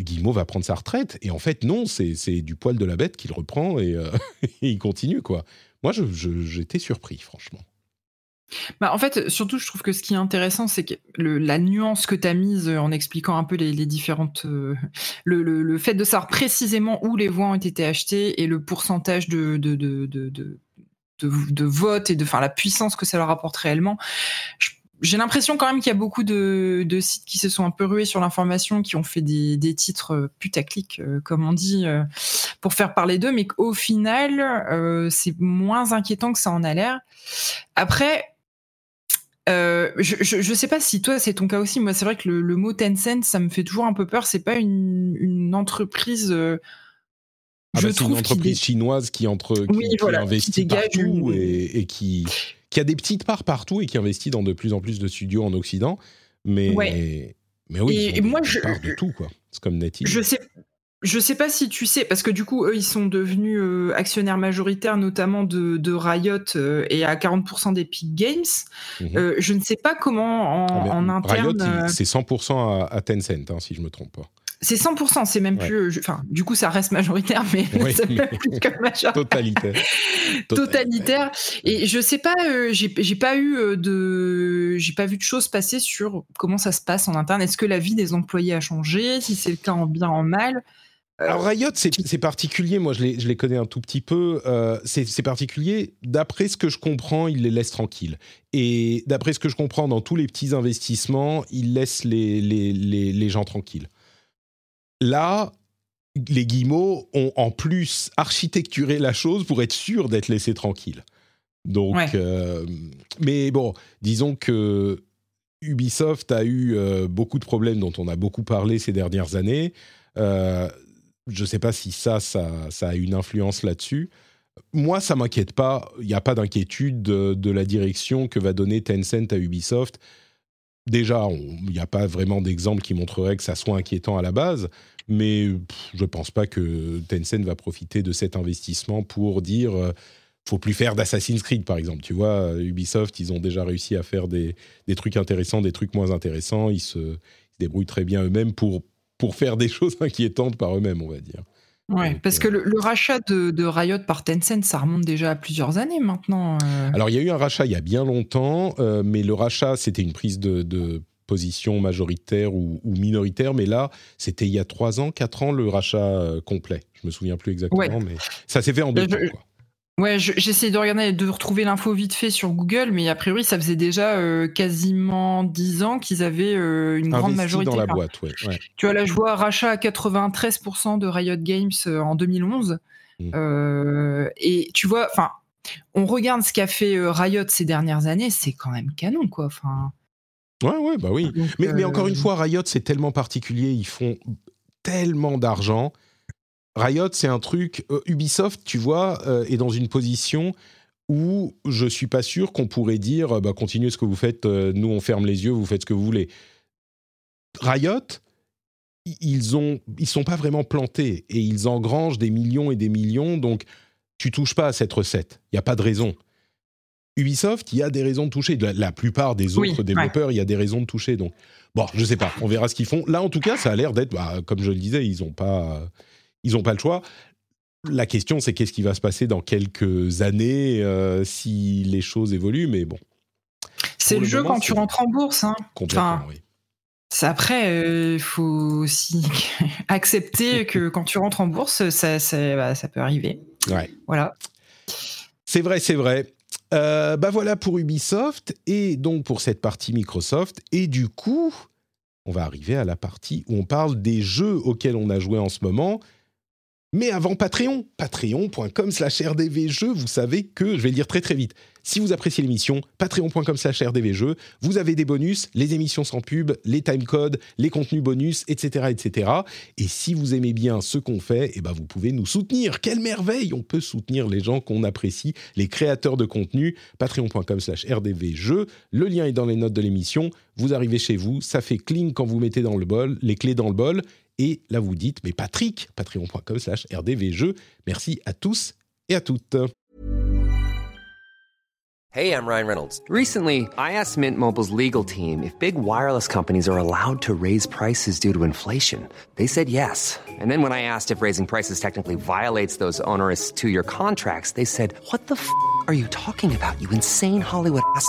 Guillemot va prendre sa retraite, et en fait, non, c'est du poil de la bête qu'il reprend et, et, il continue quoi. Moi, j'étais surpris, franchement. Bah, en fait, surtout, je trouve que ce qui est intéressant, c'est que la nuance que tu as mise en expliquant un peu les, différentes. Euh, le, le, fait de savoir précisément où les voix ont été achetées et le pourcentage de, de, de, de, de, vote et de enfin, la puissance que ça leur apporte réellement. J'ai l'impression quand même qu'il y a beaucoup de, de, sites qui se sont un peu rués sur l'information, qui ont fait des, des titres euh, putaclic, euh, comme on dit, pour faire parler d'eux, mais qu'au final, euh, c'est moins inquiétant que ça en a l'air. Après, euh, je, je, je, sais pas si toi c'est ton cas aussi. Moi, c'est vrai que le, le, mot Tencent, ça me fait toujours un peu peur. C'est pas une, une entreprise. Euh, ah bah, c'est une entreprise chinoise qui entre qui, oui, voilà, investit partout et, et, qui qui a des petites parts partout et qui investit dans de plus en plus de studios en Occident. Mais ouais. mais oui, et, et moi je de tout quoi. C'est comme Netflix. Je sais je sais pas si tu sais, parce que du coup, eux, ils sont devenus euh, actionnaires majoritaires, notamment de, de Riot euh, et à 40% d'Epic Games. Mm -hmm. euh, je ne sais pas comment en, ah, en interne. Riot, c'est 100% à, à Tencent, hein, si je me trompe pas. C'est 100%, c'est même ouais. plus. Enfin, du coup, ça reste majoritaire, mais oui. c'est même plus que majoritaire. Totalitaire. Totalitaire. Et je sais pas, euh, j'ai pas eu euh, de. J'ai pas vu de choses passer sur comment ça se passe en interne. Est-ce que la vie des employés a changé? Si c'est le cas en bien, en mal? Alors Riot, c'est particulier. Moi, je les, je les, connais un tout petit peu. Euh, c'est particulier. D'après ce que je comprends, ils les laissent tranquilles. Et d'après ce que je comprends, dans tous les petits investissements, ils laissent les, les, les gens tranquilles. Là, les Guillemots ont en plus architecturé la chose pour être sûr d'être laissés tranquilles. Donc, ouais. euh, mais bon, disons que Ubisoft a eu euh, beaucoup de problèmes dont on a beaucoup parlé ces dernières années. Euh, je ne sais pas si ça, ça, ça a une influence là-dessus. Moi, ça m'inquiète pas. Il n'y a pas d'inquiétude de, de, la direction que va donner Tencent à Ubisoft. Déjà, il n'y a pas vraiment d'exemple qui montrerait que ça soit inquiétant à la base, mais pff, je ne pense pas que Tencent va profiter de cet investissement pour dire euh, faut plus faire d'Assassin's Creed, par exemple. Tu vois, Ubisoft, ils ont déjà réussi à faire des, des trucs intéressants, des trucs moins intéressants. Ils se, ils se débrouillent très bien eux-mêmes pour pour faire des choses inquiétantes par eux-mêmes, on va dire. Ouais, Donc, parce euh... que le, le rachat de, de, Riot par Tencent, ça remonte déjà à plusieurs années maintenant. Euh... Alors, il y a eu un rachat il y a bien longtemps, euh, mais le rachat, c'était une prise de, de position majoritaire ou, ou, minoritaire, mais là, c'était il y a trois ans, quatre ans, le rachat euh, complet. Je me souviens plus exactement, ouais. mais ça s'est fait en deux temps. Quoi. Ouais, j'essaie de regarder, de retrouver l'info vite fait sur Google, mais a priori, ça faisait déjà euh, quasiment 10 ans qu'ils avaient euh, une Investi grande majorité. dans la boîte, ouais, ouais. Tu vois, là, je vois rachat à 93% de Riot Games euh, en 2011. Mm. et tu vois, enfin, on regarde ce qu'a fait Riot ces dernières années, c'est quand même canon, quoi. Enfin. Ouais, ouais, bah oui. Donc, mais, mais encore une fois, Riot, c'est tellement particulier, ils font tellement d'argent Riot, c'est un truc. Euh, Ubisoft, tu vois, euh, est dans une position où je suis pas sûr qu'on pourrait dire bah, continuez ce que vous faites, euh, nous on ferme les yeux, vous faites ce que vous voulez. Riot, ils ont, ils sont pas vraiment plantés et ils engrangent des millions et des millions, donc tu touches pas à cette recette. Il y a pas de raison. Ubisoft, il y a des raisons de toucher. La, la plupart des autres oui, développeurs, ouais. il y a des raisons de toucher. Donc, bon, je sais pas, on verra ce qu'ils font. Là, en tout cas, ça a l'air d'être, bah, comme je le disais, ils ont pas ils n'ont pas le choix. La question, c'est qu'est-ce qui va se passer dans quelques années euh, si les choses évoluent, mais bon. C'est le, le, jeu moment, quand tu rentres en bourse. Hein. Complètement, enfin, oui. Après, il euh, faut aussi accepter que quand tu rentres en bourse, ça, ça, bah, ça peut arriver. Ouais. Voilà. C'est vrai, c'est vrai. Euh, bah voilà pour Ubisoft et donc pour cette partie Microsoft. Et du coup, on va arriver à la partie où on parle des jeux auxquels on a joué en ce moment. Mais avant Patreon, patreon.com slash rdvjeux, vous savez que, je vais le dire très très vite, si vous appréciez l'émission, patreon.com slash rdvjeux, vous avez des bonus, les émissions sans pub, les timecodes, les contenus bonus, etc. etc. Et si vous aimez bien ce qu'on fait, eh ben vous pouvez nous soutenir. Quelle merveille On peut soutenir les gens qu'on apprécie, les créateurs de contenu, patreon.com slash rdvjeux. Le lien est dans les notes de l'émission. Vous arrivez chez vous, ça fait cling quand vous mettez dans le bol, les clés dans le bol, et là, vous dites, mais Patrick, patreon.com slash rdvjeux. Merci à tous et à toutes. Hey, I'm Ryan Reynolds. Recently, I asked Mint Mobile's legal team if big wireless companies are allowed to raise prices due to inflation. They said yes. And then when I asked if raising prices technically violates those onerous two-year contracts, they said, what the f*** are you talking about, you insane Hollywood ass?"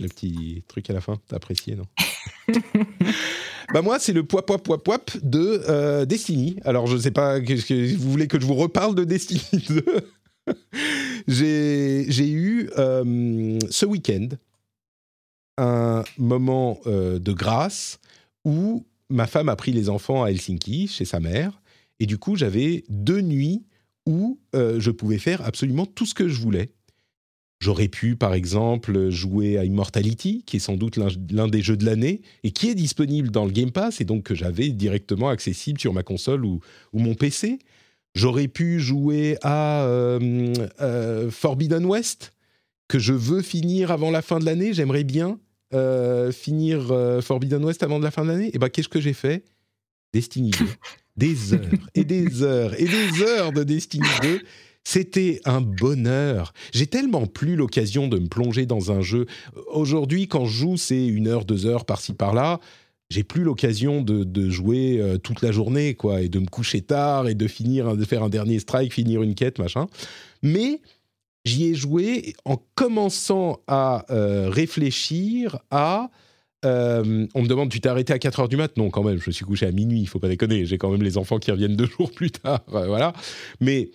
Le petit truc à la fin, t'as apprécié, non Bah moi, c'est le poip poip poip poip de euh, Destiny. Alors, je sais pas, que vous voulez que je vous reparle de Destiny 2 J'ai eu euh, ce week-end un moment euh, de grâce où ma femme a pris les enfants à Helsinki, chez sa mère, et du coup, j'avais deux nuits où je pouvais faire absolument tout ce que je voulais. J'aurais pu, par exemple, jouer à Immortality, qui est sans doute l'un des jeux de l'année, et qui est disponible dans le Game Pass, et donc que j'avais directement accessible sur ma console ou, mon PC. J'aurais pu jouer à euh, euh, Forbidden West, que je veux finir avant la fin de l'année. J'aimerais bien euh, finir Forbidden West avant la fin de l'année. Et bien, qu'est-ce que j'ai fait? Destiny 2. Des heures et des heures et des heures de Destiny 2 c'était un bonheur. J'ai tellement plus l'occasion de me plonger dans un jeu. Aujourd'hui, quand je joue, c'est une heure, deux heures par-ci par-là. J'ai plus l'occasion de, jouer euh, toute la journée, quoi, et de me coucher tard et de finir, de faire un dernier strike, finir une quête, machin. Mais j'y ai joué en commençant à euh, réfléchir à euh, on me demande, tu t'es arrêté à 4 heures du mat? Non, quand même, je me suis couché à minuit, il faut pas déconner. J'ai quand même les enfants qui reviennent deux jours plus tard, voilà. Mais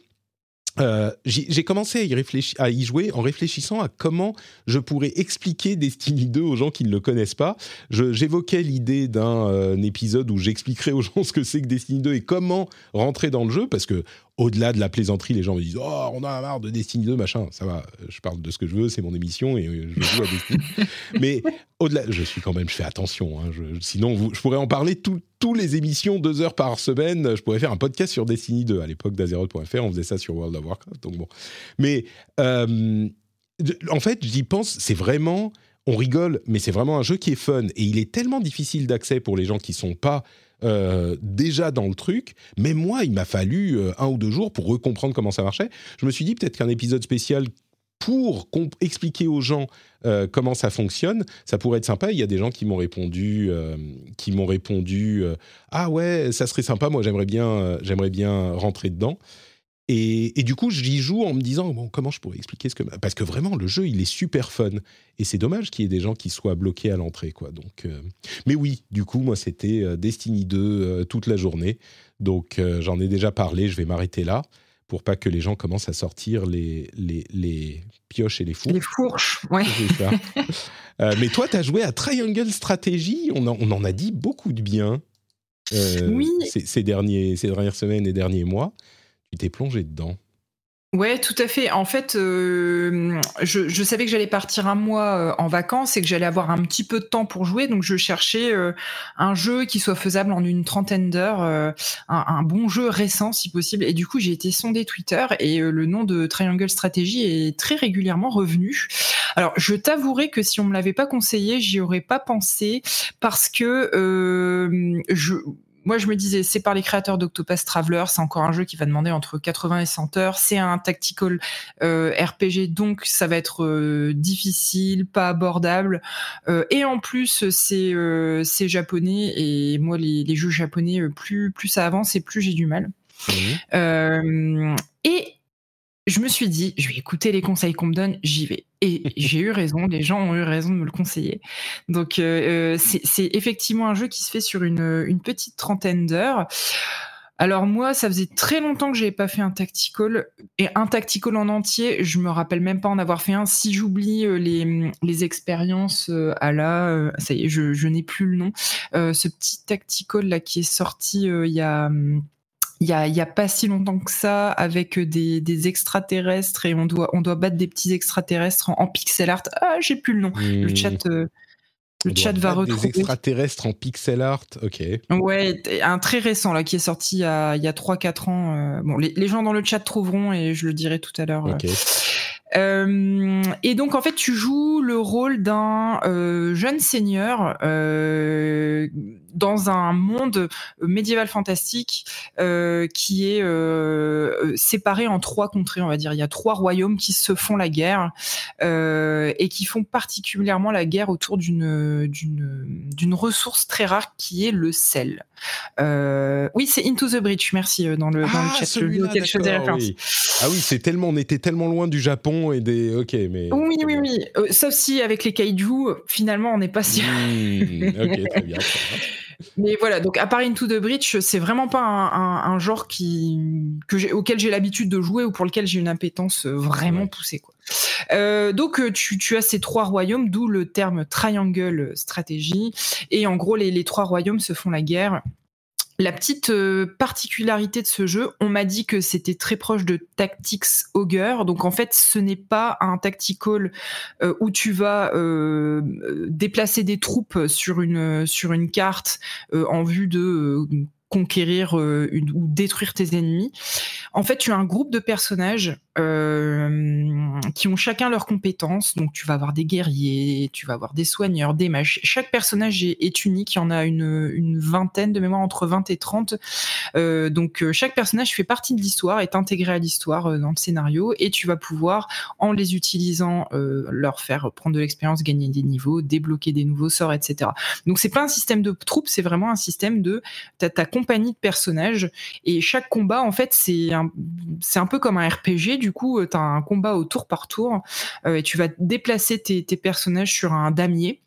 euh, j'ai commencé à y, réfléchir, à y jouer en réfléchissant à comment je pourrais expliquer Destiny 2 aux gens qui ne le connaissent pas. J'évoquais l'idée d'un euh, épisode où j'expliquerai aux gens ce que c'est que Destiny 2 et comment rentrer dans le jeu, parce que au-delà de la plaisanterie, les gens me disent Oh, on a marre de Destiny 2, machin. Ça va, je parle de ce que je veux, c'est mon émission et je joue à Destiny. Mais au-delà, je suis quand même, je fais attention. Hein, sinon, je pourrais en parler tous les émissions, deux heures par semaine. Je pourrais faire un podcast sur Destiny 2. À l'époque d'Azeroth.fr, on faisait ça sur World of Warcraft. Donc bon. Mais euh, en fait, j'y pense, c'est vraiment. On rigole, mais c'est vraiment un jeu qui est fun. Et il est tellement difficile d'accès pour les gens qui sont pas euh, déjà dans le truc, mais moi, il m'a fallu euh, un ou deux jours pour recomprendre comment ça marchait. Je me suis dit peut-être qu'un épisode spécial pour expliquer aux gens euh, comment ça fonctionne, ça pourrait être sympa. Il y a des gens qui m'ont répondu, qui m'ont répondu, ah ouais, ça serait sympa. Moi, j'aimerais bien, j'aimerais bien rentrer dedans. Et, du coup, j'y joue en me disant bon, comment je pourrais expliquer ce que parce que vraiment le jeu il est super fun et c'est dommage qu'il y ait des gens qui soient bloqués à l'entrée quoi. Donc, euh, mais oui, du coup moi c'était euh, Destiny 2 euh, toute la journée. Donc j'en ai déjà parlé, je vais m'arrêter là pour pas que les gens commencent à sortir les les, les pioches et les fourches. Les fourches, ouais. mais toi, tu as joué à Triangle Strategy. On en, on en a dit beaucoup de bien. oui. ces, derniers, ces dernières semaines et derniers mois tu t'es plongé dedans. Ouais, tout à fait. En fait, euh, je, savais que j'allais partir un mois euh, en vacances et que j'allais avoir un petit peu de temps pour jouer, donc je cherchais euh, un jeu qui soit faisable en une trentaine d'heures, un, bon jeu récent si possible. Et du coup, j'ai été sondé Twitter et le nom de Triangle Strategy est très régulièrement revenu. Alors, je t'avouerai que si on me l'avait pas conseillé, j'y aurais pas pensé parce que je moi, je me disais, c'est par les créateurs d'Octopus Traveler, c'est encore un jeu qui va demander entre 80 et 100 heures. C'est un tactical euh, RPG, donc ça va être euh, difficile, pas abordable. Euh, et en plus, c'est c'est japonais, et moi, les, les, jeux japonais, plus, plus ça avance et plus j'ai du mal. Mmh. et je me suis dit, je vais écouter les conseils qu'on me donne, j'y vais. Et j'ai eu raison, les gens ont eu raison de me le conseiller. Donc euh, euh, c'est effectivement un jeu qui se fait sur une, petite trentaine d'heures. alors moi, ça faisait très longtemps que j'avais pas fait un tactical et un tactical en entier. Je me rappelle même pas en avoir fait un. Si j'oublie euh, les, les expériences euh, à la, ça y est, je, je n'ai plus le nom. ce petit tactical là qui est sorti il y a il y a, y a, pas si longtemps que ça avec des, des, extraterrestres et on doit on doit battre des petits extraterrestres en, pixel art. Ah, j'ai plus le nom. Le chat le chat va retrouver. Des extraterrestres en pixel art, ok. Ouais, un très récent là qui est sorti il y a, a 3-4 ans. Euh, bon, les, les, gens dans le chat trouveront et je le dirai tout à l'heure. Ok. Euh, et donc en fait, tu joues le rôle d'un euh, jeune seigneur euh, dans un monde médiéval fantastique euh, qui est euh, séparé en trois contrées, on va dire. Il y a trois royaumes qui se font la guerre et qui font particulièrement la guerre autour d'une ressource très rare qui est le sel. oui, c'est Into the Breach. Merci dans le, dans le ah, chat. Oui. Ah oui, c'est tellement, on était tellement loin du Japon et des. Ok, mais. Oui, oui, oui. Euh, sauf si avec les kaiju, finalement, on n'est pas si. Hmm, ok, très bien. Mais voilà, donc à part Into the Breach, c'est vraiment pas un, genre qui, que auquel j'ai l'habitude de jouer ou pour lequel j'ai une impétence vraiment poussée. Quoi. Euh, donc euh, tu, tu, as ces trois royaumes, d'où le terme triangle stratégie. Et en gros, les, les trois royaumes se font la guerre la petite euh, particularité de ce jeu, on m'a dit que c'était très proche de Tactics Ogre. Donc en fait, ce n'est pas un tactical euh, où tu vas euh, déplacer des troupes sur une sur une carte en vue de conquérir ou détruire tes ennemis. En fait, tu as un groupe de personnages euh, qui ont chacun leurs compétences. Donc, tu vas avoir des guerriers, tu vas avoir des soigneurs, des mages. Chaque personnage est, unique. Il y en a une, vingtaine de mémoire, entre 20 et 30. Euh, donc, euh, chaque personnage fait partie de l'histoire, est intégré à l'histoire euh, dans le scénario, et tu vas pouvoir, en les utilisant, euh, leur faire prendre de l'expérience, gagner des niveaux, débloquer des nouveaux sorts, etc. Donc, c'est pas un système de troupes, c'est vraiment un système de ta compagnie de personnages. Et chaque combat, en fait, c'est un, c'est un peu comme un RPG. Du coup, euh, tu as un combat au tour par tour euh, et tu vas déplacer tes, personnages sur un damier.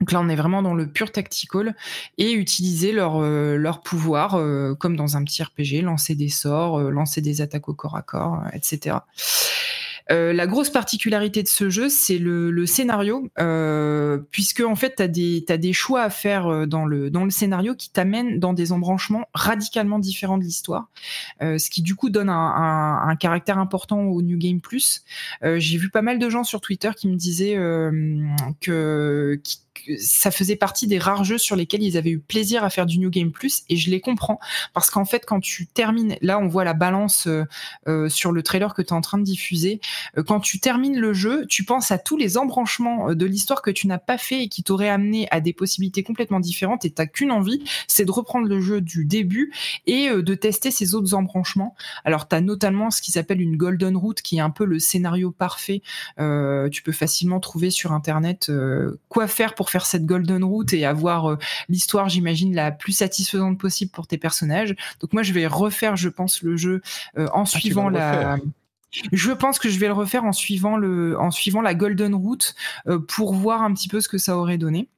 Donc là, on est vraiment dans le pur tactical et utiliser leur, euh, leur pouvoir comme dans un petit RPG, lancer des sorts, lancer des attaques au corps à corps, etc. Euh, la grosse particularité de ce jeu, c'est le, scénario, euh, puisque en fait, tu as des, choix à faire euh, dans le, scénario qui t'amènent dans des embranchements radicalement différents de l'histoire, euh, ce qui du coup donne un, caractère important au New Game Plus. J'ai vu pas mal de gens sur Twitter qui me disaient que ça faisait partie des rares jeux sur lesquels ils avaient eu plaisir à faire du New Game Plus et je les comprends parce qu'en fait quand tu termines, là on voit la balance euh, euh sur le trailer que tu es en train de diffuser, euh, quand tu termines le jeu, tu penses à tous les embranchements de l'histoire que tu n'as pas fait et qui t'auraient amené à des possibilités complètement différentes et t'as qu'une envie, c'est de reprendre le jeu du début et de tester ces autres embranchements. Alors tu as notamment ce qui s'appelle une Golden Route qui est un peu le scénario parfait. tu peux facilement trouver sur internet quoi faire pour faire cette golden route et avoir euh, l'histoire, j'imagine, la plus satisfaisante possible pour tes personnages. Donc moi, je vais refaire, je pense, le jeu euh, en ah, suivant la. Je pense que je vais le refaire en suivant le, en suivant la golden route euh, pour voir un petit peu ce que ça aurait donné.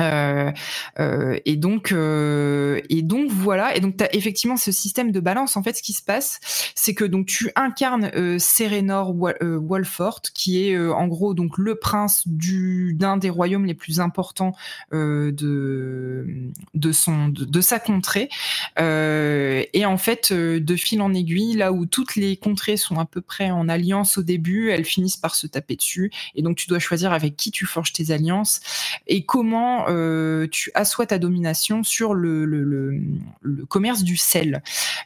Euh, euh, et donc euh, et donc voilà. Et donc tu effectivement ce système de balance. En fait ce qui se passe c'est que donc tu incarnes Serenor Walfort qui est en gros donc le prince du d'un des royaumes les plus importants de de son de, de sa contrée. Et en fait de fil en aiguille là où toutes les contrées sont à peu près en alliance au début elles finissent par se taper dessus. Et donc tu dois choisir avec qui tu forges tes alliances et comment euh, tu assois ta domination sur le, le, le, commerce du sel,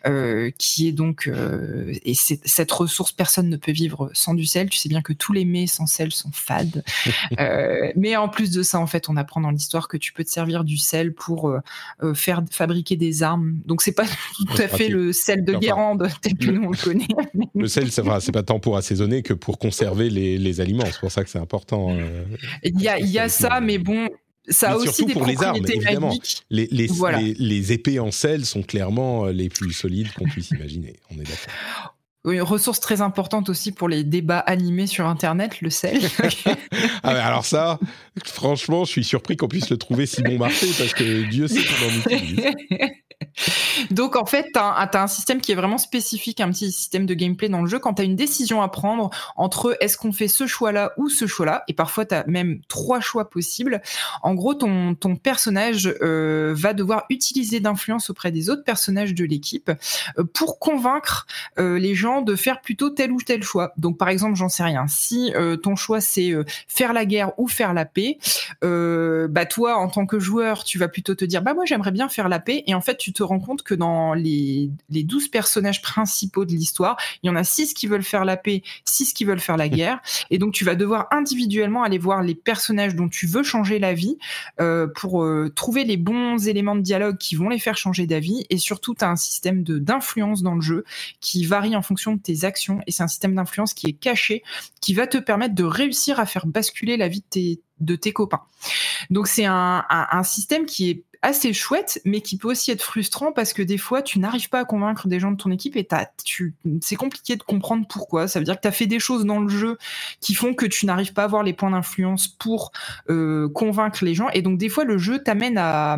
euh, qui est donc euh, et cette ressource personne ne peut vivre sans du sel. Tu sais bien que tous les mets sans sel sont fades. mais en plus de ça, en fait, on apprend dans l'histoire que tu peux te servir du sel pour faire fabriquer des armes. Donc c'est pas tout à fait le sel de Guérande tel que nous on le connaît. le sel, c'est pas tant pour assaisonner que pour conserver les, les aliments. C'est pour ça que c'est important. Il y a, il y a ça, mais bon, ça a aussi des pour les armes, évidemment. Les, les, voilà. les, les, épées en sel sont clairement euh, les plus solides qu'on puisse imaginer. On est d'accord. Une ressource très importante aussi pour les débats animés sur Internet, le sel. ah alors ça, franchement, je suis surpris qu'on puisse le trouver si bon marché parce que Dieu sait qu'on en utilise. Donc en fait, tu as, un système qui est vraiment spécifique, un petit système de gameplay dans le jeu. Quand tu as une décision à prendre entre est-ce qu'on fait ce choix-là ou ce choix-là, et parfois tu as même trois choix possibles, en gros, ton, personnage euh, va devoir utiliser d'influence auprès des autres personnages de l'équipe euh, pour convaincre euh, les gens de faire plutôt tel ou tel choix. Donc par exemple, j'en sais rien, si ton choix c'est faire la guerre ou faire la paix, bah toi en tant que joueur, tu vas plutôt te dire bah moi j'aimerais bien faire la paix et en fait tu te rends compte que dans les, les 12 personnages principaux de l'histoire, il y en a 6 qui veulent faire la paix, 6 qui veulent faire la guerre. Et donc, tu vas devoir individuellement aller voir les personnages dont tu veux changer la vie euh, pour euh, trouver les bons éléments de dialogue qui vont les faire changer d'avis. Et surtout, tu as un système d'influence dans le jeu qui varie en fonction de tes actions. Et c'est un système d'influence qui est caché, qui va te permettre de réussir à faire basculer la vie de tes, de tes copains. Donc c'est un, un, système qui est assez chouette, mais qui peut aussi être frustrant parce que des fois, tu n'arrives pas à convaincre des gens de ton équipe et c'est compliqué de comprendre pourquoi. Ça veut dire que tu as fait des choses dans le jeu qui font que tu n'arrives pas à avoir les points d'influence pour euh, convaincre les gens. Et donc, des fois, le jeu t'amène à,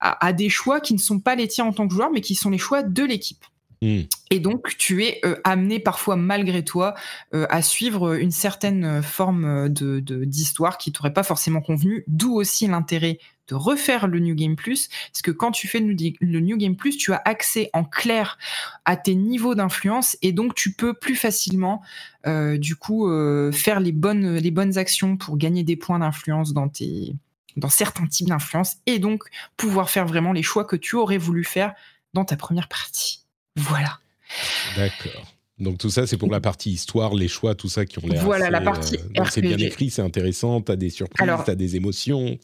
à, des choix qui ne sont pas les tiens en tant que joueur, mais qui sont les choix de l'équipe. Hmm. Et donc, tu es euh, amené parfois malgré toi euh, à suivre une certaine forme d'histoire qui t'aurait pas forcément convenu, d'où aussi l'intérêt de refaire le New Game Plus, parce que quand tu fais le New Game Plus, tu as accès en clair à tes niveaux d'influence et donc tu peux plus facilement, euh, du coup, euh, faire les bonnes, les bonnes actions pour gagner des points d'influence dans tes dans certains types d'influence et donc pouvoir faire vraiment les choix que tu aurais voulu faire dans ta première partie. Voilà. D'accord. Donc tout ça, c'est pour la partie histoire, les choix, tout ça qui ont l'air. Voilà la partie. Euh, c'est bien écrit, c'est intéressant, t'as des surprises, t'as des émotions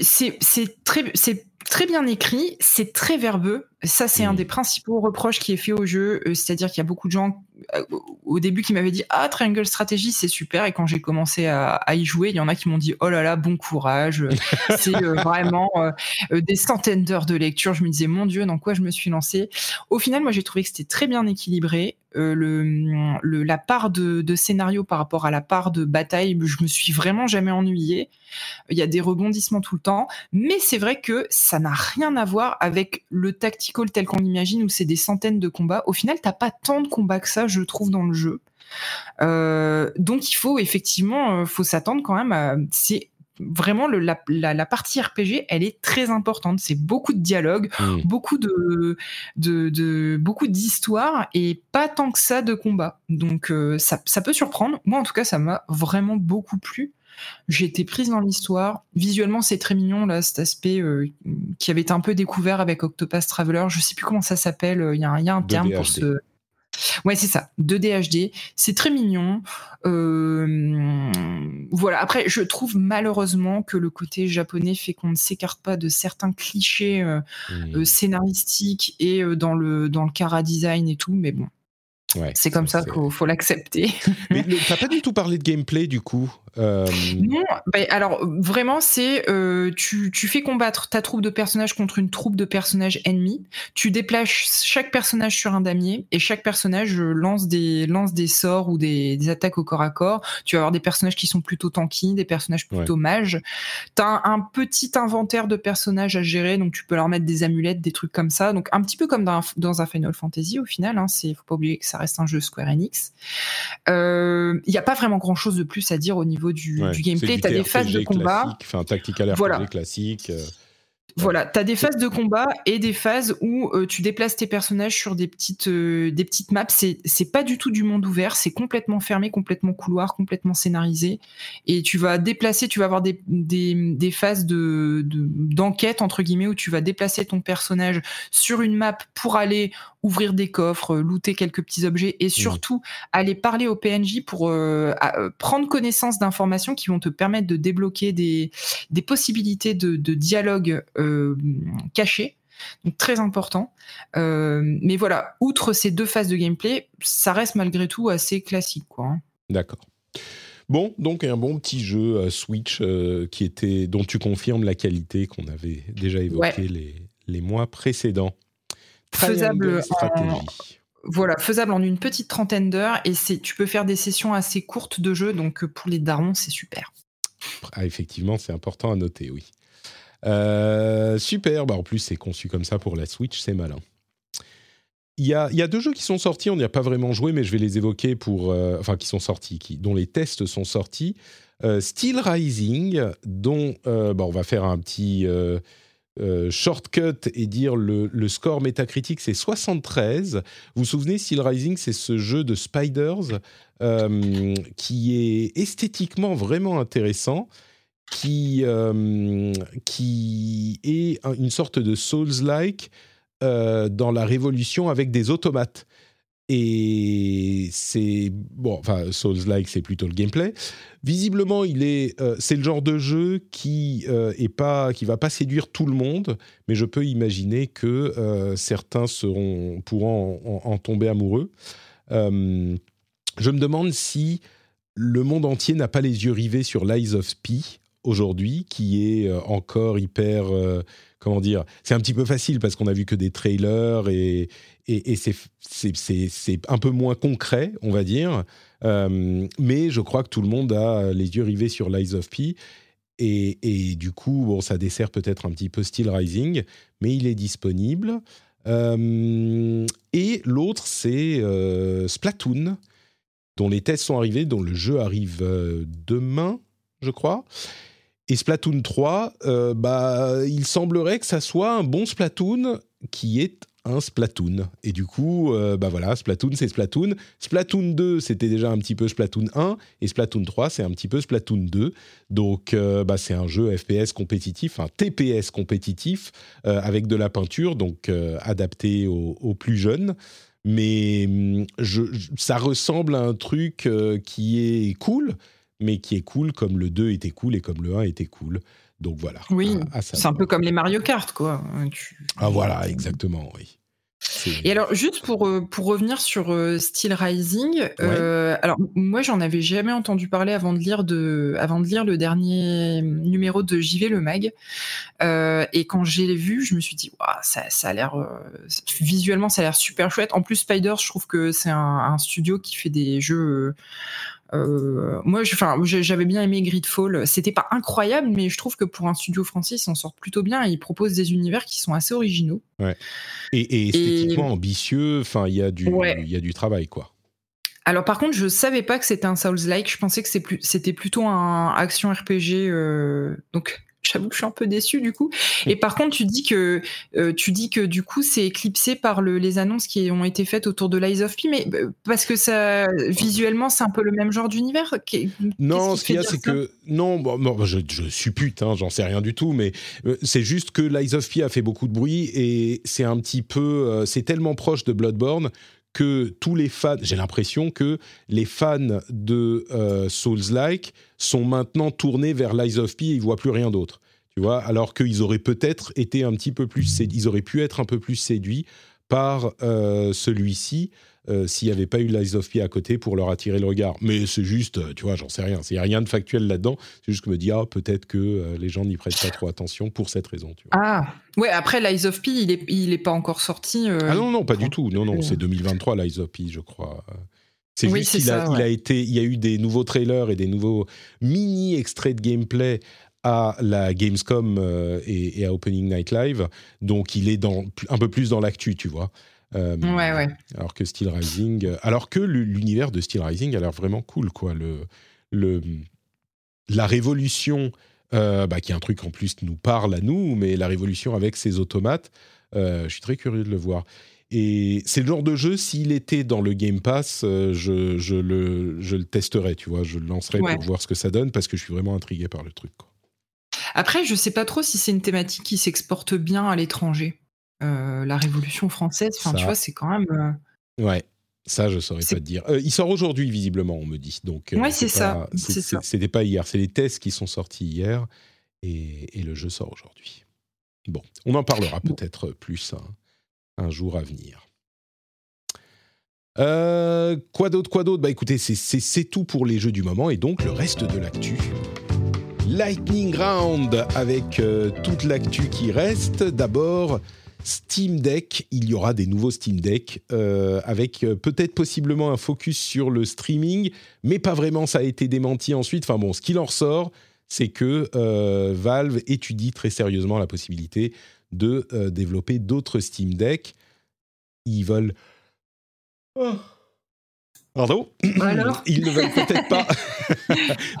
c'est très, très bien écrit, c'est très verbeux. Ça, c'est un des principaux reproches qui est fait au jeu. Euh, c'est-à-dire qu'il y a beaucoup de gens au début qui m'avaient dit Ah, Triangle Strategy, c'est super. Et quand j'ai commencé à, y jouer, il y en a qui m'ont dit Oh là là, bon courage. c'est euh, vraiment des centaines d'heures de lecture. Je me disais Mon Dieu, dans quoi je me suis lancé Au final, moi, j'ai trouvé que c'était très bien équilibré. Le, la part de, scénario par rapport à la part de bataille, je me suis vraiment jamais ennuyé. Il y a des rebondissements tout le temps, mais c'est vrai que ça n'a rien à voir avec le tactical tel qu'on l'imagine où c'est des centaines de combats. Au final, t'as pas tant de combats que ça, je trouve, dans le jeu. Euh, donc il faut effectivement, euh, faut s'attendre quand même. À, c'est vraiment le, la, la, partie RPG, elle est très importante. C'est beaucoup de dialogue, mmh. beaucoup de, de, de beaucoup d'histoires et pas tant que ça de combats. Donc euh, ça, ça, peut surprendre. Moi, en tout cas, ça m'a vraiment beaucoup plu. J'ai été prise dans l'histoire. Visuellement, c'est très mignon, là, cet aspect euh, qui avait été un peu découvert avec Octopus Traveler. Je sais plus comment ça s'appelle. Il y, a un, terme pour ce. Ouais, c'est ça, 2D C'est très mignon. Euh, voilà. Après, je trouve malheureusement que le côté japonais fait qu'on ne s'écarte pas de certains clichés euh, mmh. scénaristiques et dans le dans le cara design et tout. Mais bon, c'est comme ça qu'il faut, l'accepter. Mais t'as pas du tout parlé de gameplay du coup euh, Non, bah, alors vraiment c'est euh, tu, tu, fais combattre ta troupe de personnages contre une troupe de personnages ennemis. Tu déplaces chaque personnage sur un damier et chaque personnage euh, lance des lance des sorts ou des, des attaques au corps à corps. Tu vas avoir des personnages qui sont plutôt tanky, des personnages plutôt mages. T'as un, un petit inventaire de personnages à gérer, donc tu peux leur mettre des amulettes, des trucs comme ça. Donc un petit peu comme dans, dans un Final Fantasy au final. Hein, c'est faut pas oublier que ça reste un jeu Square Enix. Il euh, n'y a pas vraiment grand chose de plus à dire au niveau du, gameplay. Tu as des phases de combat. Enfin, tactical RPG voilà. classique. Euh. Voilà, tu as des phases de combat et des phases où euh, tu déplaces tes personnages sur des petites, euh, des petites maps. C'est pas du tout du monde ouvert, c'est complètement fermé, complètement couloir, complètement scénarisé. Et tu vas déplacer, tu vas avoir des, des, des phases de d'enquête, entre guillemets, où tu vas déplacer ton personnage sur une map pour aller ouvrir des coffres, euh, looter quelques petits objets et mmh. surtout aller parler au PNJ pour prendre connaissance d'informations qui vont te permettre de débloquer des, des possibilités de, de dialogue euh, caché. Donc très important. Euh, mais voilà, outre ces deux phases de gameplay, ça reste malgré tout assez classique. quoi. Hein. D'accord. Bon, donc un bon petit jeu euh, Switch qui était, dont tu confirmes la qualité qu'on avait déjà évoqué les, les, mois précédents. Faisable en, voilà, faisable en une petite trentaine d'heures et c'est, tu peux faire des sessions assez courtes de jeu, donc pour les darons, c'est super. Ah, effectivement, c'est important à noter, oui. Euh, super, bah en plus c'est conçu comme ça pour la Switch, c'est malin. Il y, a, il y a, deux jeux qui sont sortis, on n'y a pas vraiment joué, mais je vais les évoquer pour, euh, enfin qui sont sortis, qui, dont les tests sont sortis. Euh, Steel Rising, dont bah, on va faire un petit shortcut et dire le, score métacritique c'est 73. Vous vous souvenez, Steel Rising, c'est ce jeu de Spiders qui est esthétiquement vraiment intéressant qui, euh, qui est une sorte de Souls-like euh, dans la révolution avec des automates. Et c'est bon, enfin Souls-like, c'est plutôt le gameplay. Visiblement, il est, euh, c'est le genre de jeu qui qui va pas séduire tout le monde, mais je peux imaginer que certains seront pourront en, tomber amoureux. je me demande si le monde entier n'a pas les yeux rivés sur Lies of P aujourd'hui, qui est euh, encore hyper, euh, comment dire, c'est un petit peu facile parce qu'on a vu que des trailers et, et, c'est un peu moins concret, on va dire. Euh, mais je crois que tout le monde a les yeux rivés sur Lies of P. Et, du coup, bon, ça dessert peut-être un petit peu Steel Rising, mais il est disponible. et l'autre, c'est Splatoon, dont les tests sont arrivés, dont le jeu arrive demain, je crois. Et Splatoon 3, euh, bah, il semblerait que ça soit un bon Splatoon qui est un Splatoon. Et du coup, euh, bah voilà, Splatoon, c'est Splatoon. Splatoon 2, c'était déjà un petit peu Splatoon 1. Et Splatoon 3, c'est un petit peu Splatoon 2. Donc, euh, bah, c'est un jeu FPS compétitif, un TPS compétitif, avec de la peinture, donc adapté aux, plus jeunes. Mais hum, je, ça ressemble à un truc qui est cool mais qui est cool comme le 2 était cool et comme le 1 était cool. Donc voilà. Oui, c'est un peu comme les Mario Kart, quoi. Ah voilà, exactement, oui. Et alors, juste pour, euh, pour revenir sur euh, Steel Rising, euh, alors moi j'en avais jamais entendu parler avant de lire, de, avant de lire le dernier numéro de JV le Mag. et quand j'ai vu, je me suis dit, ça, ça a l'air, visuellement, ça a l'air super chouette. En plus, Spiders, je trouve que c'est un, un, studio qui fait des jeux euh, moi, j'avais bien aimé Gridfall. C'était pas incroyable, mais je trouve que pour un studio français, ils s'en sortent plutôt bien. Et ils proposent des univers qui sont assez originaux. Ouais. Et, esthétiquement ambitieux. Enfin, il y a du, il y a du travail, quoi. Alors par contre, je savais pas que c'était un Souls-like. Je pensais que c'était plutôt un action RPG. Euh, donc j'avoue que je suis un peu déçu du coup. Et par contre, tu dis que euh, tu dis que du coup, c'est éclipsé par le, les annonces qui ont été faites autour de Lies of P, mais euh, parce que ça visuellement, c'est un peu le même genre d'univers? Non, ce qu'il y a, c'est que non, bon, je, je suppute, hein, j'en sais rien du tout, mais euh, c'est juste que Lies of P a fait beaucoup de bruit et c'est un petit peu, c'est tellement proche de Bloodborne que tous les fans, j'ai l'impression que les fans de euh, Souls-like sont maintenant tournés vers Lies of P et ils voient plus rien d'autre. Tu vois, alors qu'ils auraient peut-être été un petit peu plus, ils auraient pu être un peu plus séduits par euh, celui-ci euh, s'il n'y avait pas eu Lies of P à côté pour leur attirer le regard. Mais c'est juste, euh, tu vois, j'en sais rien. Il n'y a rien de factuel là-dedans. C'est juste que je me dis, ah, peut-être que euh, les gens n'y prêtent pas trop attention pour cette raison. Tu vois. Ah, ouais, après, Lies of P, il n'est il est pas encore sorti. ah non, non, pas du tout. Non, non, c'est 2023, Lies of P, je crois. C'est juste qu'il a, il a été, il y a eu des nouveaux trailers et des nouveaux mini extraits de gameplay à la Gamescom et, et, à Opening Night Live, donc il est dans, un peu plus dans l'actu, tu vois. Euh, ouais, ouais. Alors que Steel Rising, euh, alors que l'univers de Steel Rising a l'air vraiment cool, quoi. Le, le, la révolution, euh, bah, qui est un truc en plus qui nous parle à nous, mais la révolution avec ces automates, je suis très curieux de le voir. Et c'est le genre de jeu, s'il était dans le Game Pass, je, je, le, je le testerais, tu vois, je le lancerais pour voir ce que ça donne, parce que je suis vraiment intrigué par le truc. Quoi. Après, je sais pas trop si c'est une thématique qui s'exporte bien à l'étranger. Euh, la Révolution française. Enfin, tu vois, c'est quand même. Euh, ouais. Ça, je saurais pas te dire. Euh, il sort aujourd'hui, visiblement, on me dit. Donc, ouais, c'est ça. C'était pas hier. C'est les tests qui sont sortis hier et, le jeu sort aujourd'hui. Bon, on en parlera peut-être plus un, jour à venir. quoi d'autre, quoi d'autre? Bah écoutez, c'est tout pour les jeux du moment et donc le reste de l'actu. Lightning Round avec toute l'actu qui reste. D'abord, Steam Deck, il y aura des nouveaux Steam Deck euh, avec euh, peut-être possiblement un focus sur le streaming, mais pas vraiment, ça a été démenti ensuite. Enfin bon, ce qu'il en ressort, c'est que Valve étudie très sérieusement la possibilité de développer d'autres Steam Deck. Ils veulent... Oh. Pardon Alors Ils ne veulent peut-être pas.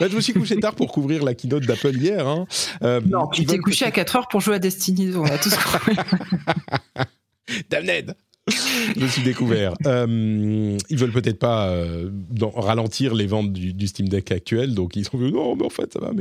je me suis couché tard pour couvrir la keynote d'Apple hier. Hein. Euh, non, tu t'es couché à 4 heures pour jouer à Destiny, on a tous. Damned je suis découvert. Euh, ils veulent peut-être pas euh, ralentir les ventes du, Steam Deck actuel, donc ils ont dit non, mais en fait ça va.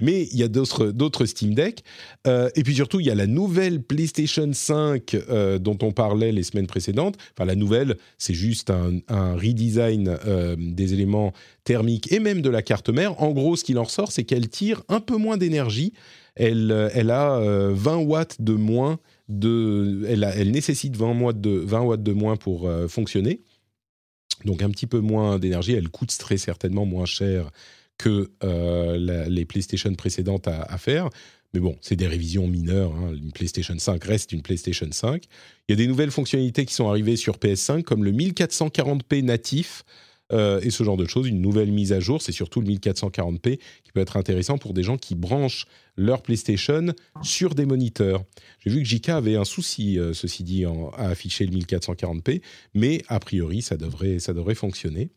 Mais il y a d'autres Steam Deck, euh, et puis surtout il y a la nouvelle PlayStation 5 euh, dont on parlait les semaines précédentes. Enfin la nouvelle, c'est juste un, redesign des éléments thermiques et même de la carte mère. En gros, ce qu'il en ressort, c'est qu'elle tire un peu moins d'énergie. Elle a 20 watts de moins elle, nécessite 20, watts de, 20 watts de moins pour euh, fonctionner. Donc un petit peu moins d'énergie. Elle coûte très certainement moins cher que euh, les PlayStation précédentes à, faire. Mais bon, c'est des révisions mineures. Hein. Une PlayStation 5 reste une PlayStation 5. Il y a des nouvelles fonctionnalités qui sont arrivées sur PS5, comme le 1440p natif euh, et ce genre de choses. Une nouvelle mise à jour, c'est surtout le 1440p qui peut être intéressant pour des gens qui branchent leur PlayStation sur des moniteurs. J'ai vu que JK avait un souci, euh, ceci dit, à afficher le 1440p, mais a priori, ça devrait, ça devrait fonctionner.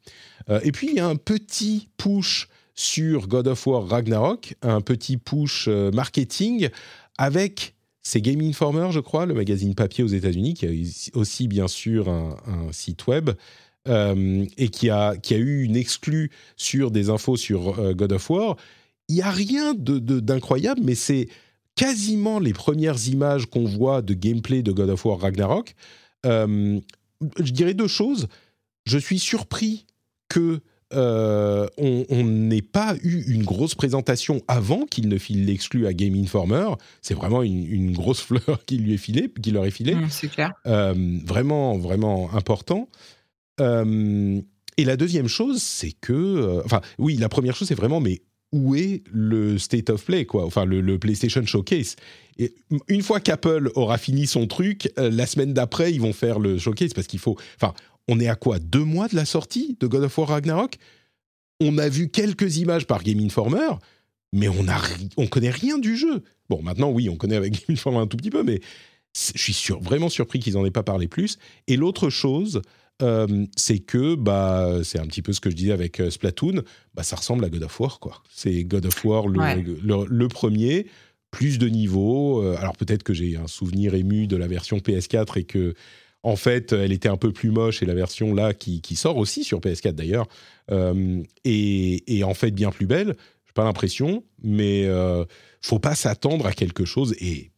Euh, et puis, il y a un petit push sur God of War Ragnarok, un petit push marketing avec c'est Game Informer, je crois, le magazine papier aux États-Unis, qui a aussi bien sûr un, un site web euh, et qui a, qui a eu une exclue sur des infos sur euh, God of War, il n'y a rien d'incroyable, mais c'est quasiment les premières images qu'on voit de gameplay de God of War Ragnarok. Euh, je dirais deux choses. Je suis surpris que on n'ait pas eu une grosse présentation avant qu'il ne file l'exclu à Game Informer. C'est vraiment une, grosse fleur qui lui est filée, qui leur est filée. Mmh, c'est clair. vraiment, vraiment important. Euh, et la deuxième chose, c'est que, euh, enfin, oui, la première chose, c'est vraiment, mais où est le state of play, quoi? Enfin, le, PlayStation Showcase. Et une fois qu'Apple aura fini son truc, euh, la semaine d'après, ils vont faire le showcase parce qu'il faut. Enfin, on est à quoi? Deux mois de la sortie de God of War Ragnarok? On a vu quelques images par Game Informer, mais on a on connaît rien du jeu. Bon, maintenant, oui, on connaît avec Game Informer un tout petit peu, mais je suis vraiment surpris qu'ils n'en aient pas parlé plus. Et l'autre chose, euh, c'est que bah c'est un petit peu ce que je disais avec euh, Splatoon, bah ça ressemble à God of War quoi. C'est God of War le, premier, plus de niveaux. Euh, alors peut-être que j'ai un souvenir ému de la version PS4 et que en fait elle était un peu plus moche et la version là qui, sort aussi sur PS4 d'ailleurs est, en fait bien plus belle. J'ai pas l'impression, mais faut pas s'attendre à quelque chose et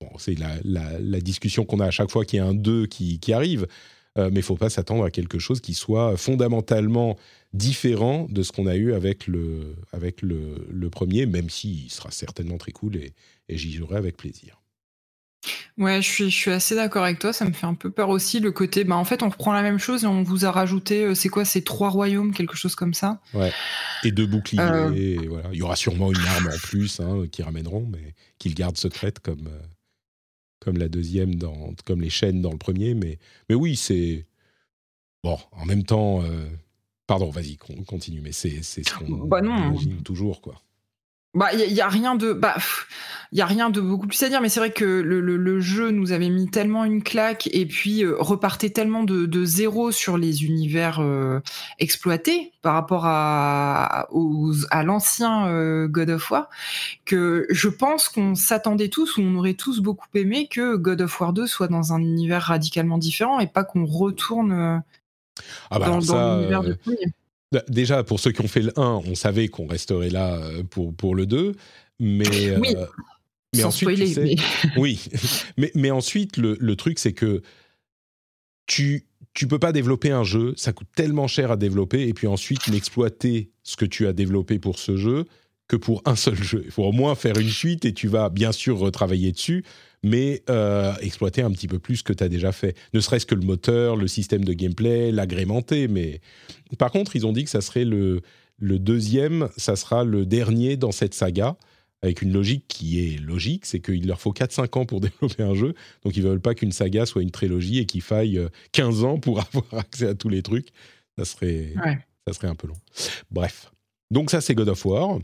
Bon, c'est la, discussion qu'on a à chaque fois qu'il y a un 2 qui, qui arrive. Euh, mais il faut pas s'attendre à quelque chose qui soit fondamentalement différent de ce qu'on a eu avec le, avec le, le premier, même s'il sera certainement très cool et, j'y jouerai avec plaisir. Ouais, je suis, je suis assez d'accord avec toi. Ça me fait un peu peur aussi le côté. Bah, en fait, on reprend la même chose et on vous a rajouté, euh, c'est quoi, ces trois royaumes, quelque chose comme ça. Ouais. Et deux boucliers. Euh. voilà. Il y aura sûrement une arme en plus hein, qui ramèneront, mais qu'ils gardent secrète comme, comme la deuxième, dans, comme les chaînes dans le premier. Mais, mais oui, c'est. Bon, en même temps. Euh, pardon, vas-y, continue, mais c'est ce qu'on bah imagine toujours, quoi. Bah, il y, a rien de, bah, il y a rien de beaucoup plus à dire, mais c'est vrai que le, le, jeu nous avait mis tellement une claque et puis euh, repartait tellement de, de, zéro sur les univers euh, exploités par rapport à, à l'ancien euh, God of War que je pense qu'on s'attendait tous ou on aurait tous beaucoup aimé que God of War 2 soit dans un univers radicalement différent et pas qu'on retourne ah bah dans, l'univers de premier. Bah, déjà, pour ceux qui ont fait le 1, on savait qu'on resterait là euh, pour, pour le 2. Mais, oui, euh, mais ensuite, oui, mais, mais ensuite, le, le truc, c'est que tu tu peux pas développer un jeu, ça coûte tellement cher à développer, et puis ensuite n'exploiter ce que tu as développé pour ce jeu que pour un seul jeu. Il faut au moins faire une suite et tu vas bien sûr retravailler dessus, mais euh, exploiter un petit peu plus ce que tu as déjà fait. Ne serait-ce que le moteur, le système de gameplay, l'agrémenter. Mais par contre, ils ont dit que ça serait le, le deuxième, ça sera le dernier dans cette saga, avec une logique qui est logique, c'est qu'il leur faut 4-5 ans pour développer un jeu, donc ils veulent pas qu'une saga soit une trilogie et qu'il faille 15 euh, ans pour avoir accès à tous les trucs. Ça serait, ça serait un peu long. Bref. Donc ça, c'est God of War.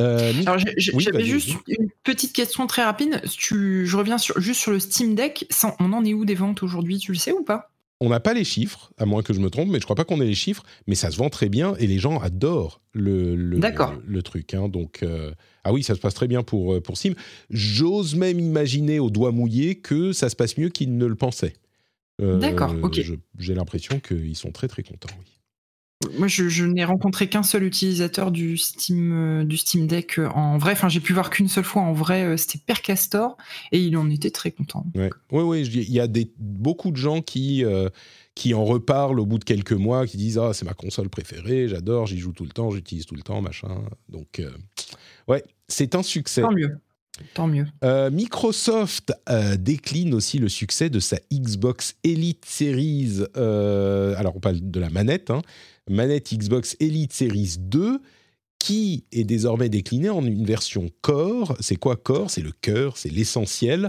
Euh, Alors, Oui, j'avais juste une petite question très rapide. Tu, je reviens sur, juste sur le Steam Deck. Ça, on en est où des ventes aujourd'hui Tu le sais ou pas? On n'a pas les chiffres, à moins que je me trompe, mais je crois pas qu'on ait les chiffres. Mais ça se vend très bien et les gens adorent le, le, D'accord. le, le truc. hein. donc, euh, ah oui, ça se passe très bien pour, euh, pour Steam. J'ose même imaginer au doigt mouillé que ça se passe mieux qu'ils ne le pensaient. Euh, D'accord, ok. J'ai l'impression qu'ils sont très très contents. Oui. Moi, je, je n'ai rencontré qu'un seul utilisateur du Steam, euh, du Steam Deck euh, en vrai. Enfin, j'ai pu voir qu'une seule fois en vrai. euh, C'était Per Castor et il en était très content. Ouais, je dis- il y a des, beaucoup de gens qui, euh, qui en reparlent au bout de quelques mois, qui disent Ah, c'est ma console préférée, j'adore, j'y joue tout le temps, j'utilise tout le temps, machin. Donc, euh, ouais, c'est un succès. Tant mieux. Tant mieux. Euh, Microsoft euh, décline aussi le succès de sa Xbox Elite Series. euh, alors, on parle de la manette, hein, manette Xbox Elite Series 2, qui est désormais déclinée en une version Core. C'est quoi Core? C'est le cœur, c'est l'essentiel.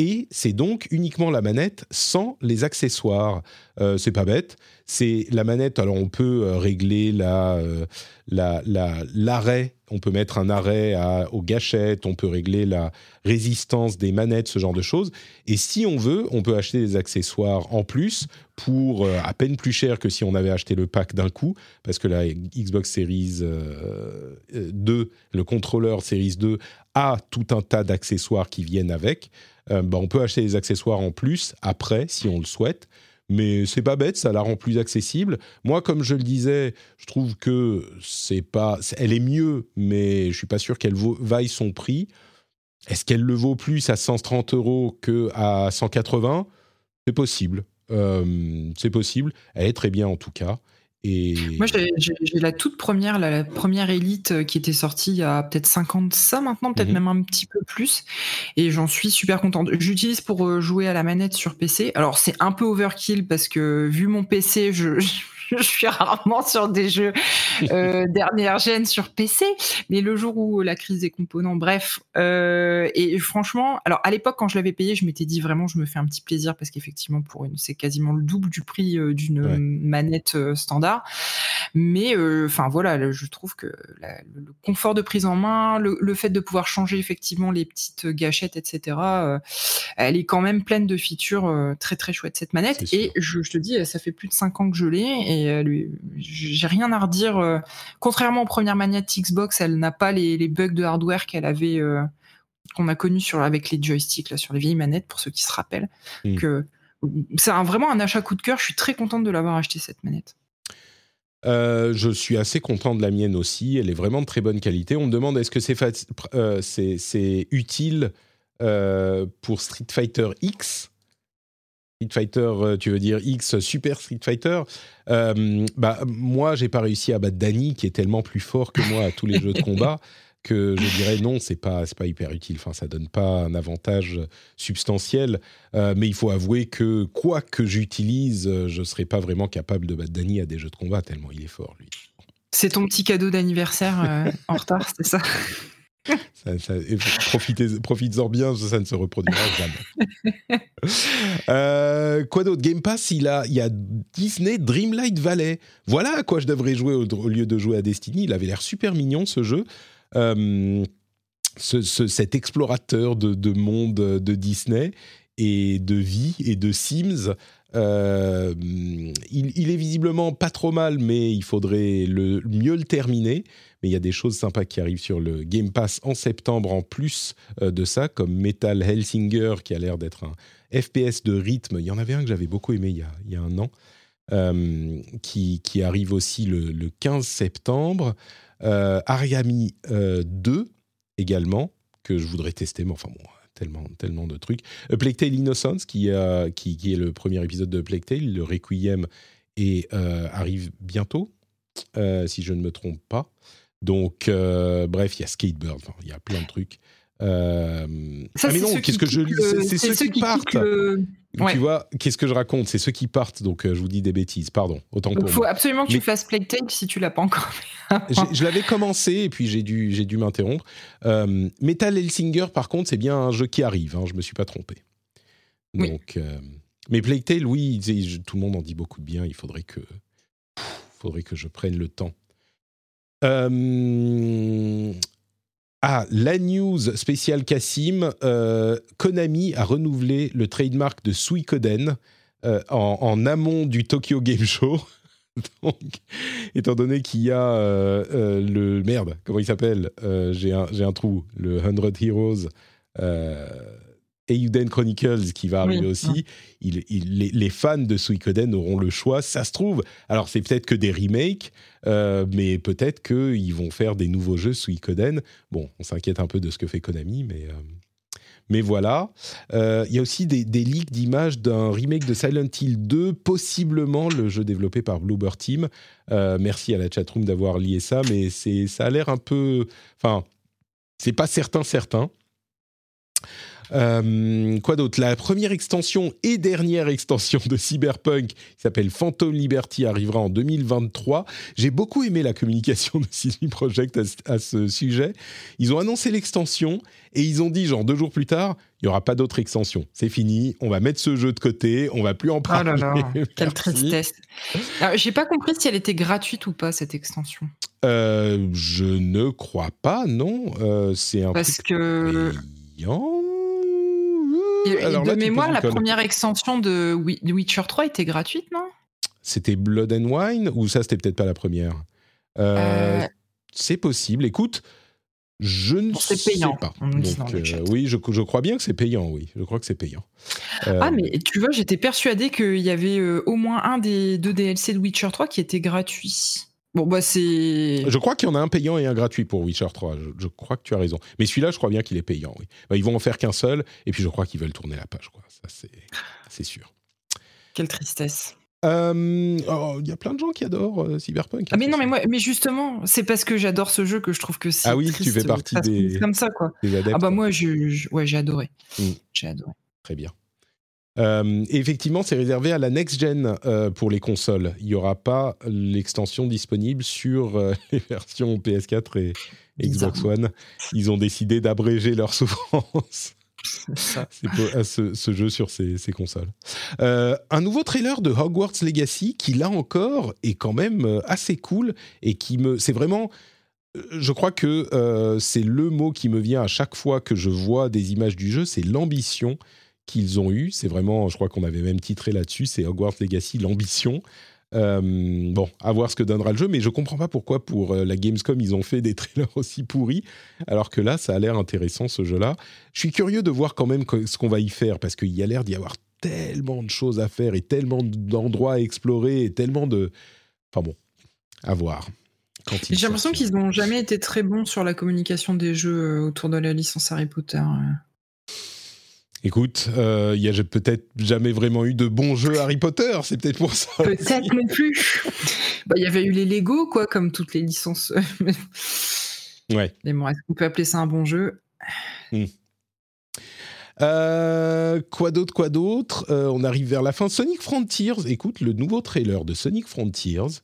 Et c'est donc uniquement la manette sans les accessoires. Euh, c'est pas bête. C'est la manette. Alors on peut euh, régler euh, la, la- l'arrêt. On peut mettre un arrêt à- aux gâchettes. On peut régler la résistance des manettes, ce genre de choses. Et si on veut, on peut acheter des accessoires en plus pour euh, à peine plus cher que si on avait acheté le pack d'un coup, parce que la Xbox Series euh, euh, 2, le contrôleur Series 2 a tout un tas d'accessoires qui viennent avec. Euh, bah, on peut acheter des accessoires en plus après, si on le souhaite. Mais c'est pas bête, ça la rend plus accessible. Moi, comme je le disais, je trouve que c'est pas, elle est mieux, mais je suis pas sûr qu'elle vaille son prix. Est-ce qu'elle le vaut plus à 130 euros que à 180 C'est possible. Euh, c'est possible. Elle est très bien en tout cas. Et Moi, j'ai la toute première, la, la première élite euh, qui était sortie il y a peut-être 50 ça maintenant, peut-être Mhm. même un petit peu plus. Et j'en suis super contente. J'utilise pour euh, jouer à la manette sur PC. Alors, c'est un peu overkill parce que vu mon PC, je, je suis rarement sur des jeux euh, dernière gêne sur PC. Mais le jour où la crise des composants, bref. euh, et franchement, alors à l'époque, quand je l'avais payé, je m'étais dit vraiment, je me fais un petit plaisir parce qu'effectivement, pour une, c'est quasiment le double du prix euh, d'une Ouais. manette standard. Mais enfin voilà, je trouve que la- le, confort de prise en main, le, le fait de pouvoir changer effectivement les petites gâchettes, etc. elle est quand même pleine de features très très chouettes cette manette. Et je, je te dis, ça fait plus de 5 ans que je l'ai et elle lui- j'ai rien à redire. euh, contrairement aux premières manettes Xbox, elle n'a pas les, les bugs de hardware qu'elle avait. euh, qu'on a connu sur avec les joysticks là sur les vieilles manettes pour ceux qui se rappellent Mm. que c'est un- vraiment un achat coup de cœur je suis très contente de l'avoir acheté cette manette Euh, je suis assez content de la mienne aussi. Elle est vraiment de très bonne qualité. On me demande est-ce que c'est faci- euh, c'est c'est utile euh, pour Street Fighter X? Street Fighter, euh, tu veux dire X Super Street Fighter Euh, Bah moi, j'ai pas réussi à battre Danny, qui est tellement plus fort que moi à tous les jeux de combat que je dirais non, c'est pas c'est pas hyper utile. Enfin, ça donne pas un avantage substantiel. Euh, mais il faut avouer que quoi que j'utilise, euh, je serais pas vraiment capable de battre Danny à des jeux de combat tellement il est fort lui. c'est ton petit cadeau d'anniversaire euh, en retard c'est ça? Ça, ça- et profitez, profites-en bien, ça ne se reproduira jamais. Euh, quoi d'autre? Game Pass, il, a, il y a Disney Dreamlight Valley. Voilà à quoi je devrais jouer au, au lieu de jouer à Destiny. Il avait l'air super mignon ce jeu. Euh, ce- ce- cet explorateur de, de monde de Disney et de vie et de Sims. Euh, il, il est visiblement pas trop mal, mais il faudrait le, mieux le terminer. Mais il y a des choses sympas qui arrivent sur le Game Pass en septembre en plus euh, de ça, comme Metal Hellsinger, qui a l'air d'être un FPS de rythme. Il y en avait un que j'avais beaucoup aimé il y a, il y a un an, euh, qui, qui arrive aussi le, le 15 septembre. Euh, Ariami euh, 2 également, que je voudrais tester, mais enfin bon, tellement, tellement de trucs. A Plague Tale Innocence, qui, a- qui, qui est le premier épisode de Plague Tale, le Requiem, et euh, arrive bientôt, euh, si je ne me trompe pas. Donc, euh, bref, il y a Skatebird, enfin, il y a plein de trucs. Euh, Ça, ah mais non, qu'est-ce que je lis le- C'est ceux, qui, partent. quittent le- Ouais. Tu vois, qu'est-ce que je raconte C'est ceux qui partent, donc euh, je vous dis des bêtises, pardon, autant pour faut moi. absolument que Mais- tu fasses Plague Tale si tu l'as pas encore je l'avais commencé et puis j'ai dû, dû m'interrompre. Euh, Metal Hellsinger, par contre, c'est bien un jeu qui arrive. Hein, je me suis pas trompé. Donc, mais Plague Tale, oui, tout le monde en dit beaucoup de bien. Il faudrait que, pff, faudrait que je prenne le temps. Euh, ah, la news spéciale Cassim, euh, Konami a renouvelé le trademark de Suikoden euh, en, amont du Tokyo Game Show. Donc, étant donné qu'il y a euh, le... Merde, comment il s'appelle J'ai un, un, trou. Le 100 Heroes. Eiyuden Chronicles qui va arriver oui, aussi, il, il, les, les, fans de Suikoden auront le choix. Ça se trouve, alors c'est peut-être que des remakes, euh, mais peut-être qu'ils vont faire des nouveaux jeux Suikoden. Bon, on s'inquiète un peu de ce que fait Konami, mais, euh, mais voilà. Euh, il y a aussi des, des leaks d'images d'un remake de Silent Hill 2, possiblement le jeu développé par Bluebird Team. merci à la chatroom d'avoir lié ça, mais ça a l'air un peu... Enfin, c'est pas certain, certain. Euh, quoi d'autre? La première extension et dernière extension de Cyberpunk, qui s'appelle Phantom Liberty, arrivera en 2023. J'ai beaucoup aimé la communication de CD Projekt à, à, ce sujet. Ils ont annoncé l'extension et ils ont dit, genre deux jours plus tard, il n'y aura pas d'autre extension. C'est fini, on va mettre ce jeu de côté, on va plus en parler. Oh là là, quelle tristesse. J'ai pas compris si elle était gratuite ou pas, cette extension. Euh, je ne crois pas, non. Euh, c'est un Parce que... Payant et, Alors de là, mémoire, la première extension de Witcher 3 était gratuite, non? C'était Blood and Wine ou ça, c'était peut-être pas la première? Euh, euh... C'est possible. Écoute, je ne sais payant, pas. Donc, euh, oui, je, je, crois bien que c'est payant. Oui, je crois que c'est payant. Euh... Ah, mais tu vois, j'étais persuadé qu'il y avait euh, au moins un des deux DLC de Witcher 3 qui était gratuit. Bon, bah c'est. Je crois qu'il y en a un payant et un gratuit pour Witcher 3. Je, je crois que tu as raison. Mais celui-là, je crois bien qu'il est payant, oui. Bah, ils vont en faire qu'un seul, et puis je crois qu'ils veulent tourner la page, quoi. Ça, c'est sûr. Quelle tristesse. Il euh, oh, y a plein de gens qui adorent euh, Cyberpunk. Ah mais non, mais moi, mais justement, c'est parce que j'adore ce jeu que je trouve que c'est. Ah oui, triste, tu fais partie des. Comme ça, quoi. Adeptes, ah bah moi, je, je... ouais, j'ai adoré. Mm. J'ai adoré. Très bien. Euh, effectivement, c'est réservé à la next gen euh, pour les consoles. Il n'y aura pas l'extension disponible sur euh, les versions PS4 et Xbox One. Ils ont décidé d'abréger leur souffrance. C'est pour, ce, ce, jeu sur ces, ces consoles. Un nouveau trailer de Hogwarts Legacy qui, là encore, est quand même assez cool et qui me. C'est vraiment. Je crois que euh, c'est le mot qui me vient à chaque fois que je vois des images du jeu, c'est l'ambition qu'ils ont eu. C'est vraiment, je crois qu'on avait même titré là-dessus, c'est Hogwarts Legacy, l'ambition. Euh, bon, à voir ce que donnera le jeu, mais je comprends pas pourquoi pour euh, la Gamescom ils ont fait des trailers aussi pourris, alors que là ça a l'air intéressant ce jeu-là. Je suis curieux de voir quand même ce qu'on va y faire, parce qu'il y a l'air d'y avoir tellement de choses à faire et tellement d'endroits à explorer et tellement de... Enfin bon, à voir. J'ai l'impression qu'ils n'ont jamais été très bons sur la communication des jeux autour de la licence Harry Potter. Écoute, il euh, n'y a peut-être jamais vraiment eu de bons jeux Harry Potter, c'est peut-être pour ça. Peut-être non plus. Il bah, y avait eu les Lego, quoi, comme toutes les licences. ouais. Mais bon, est-ce qu'on peut appeler ça un bon jeu? Hmm. euh, quoi d'autre, quoi d'autre? Euh, On arrive vers la fin. Sonic Frontiers, écoute, le nouveau trailer de Sonic Frontiers,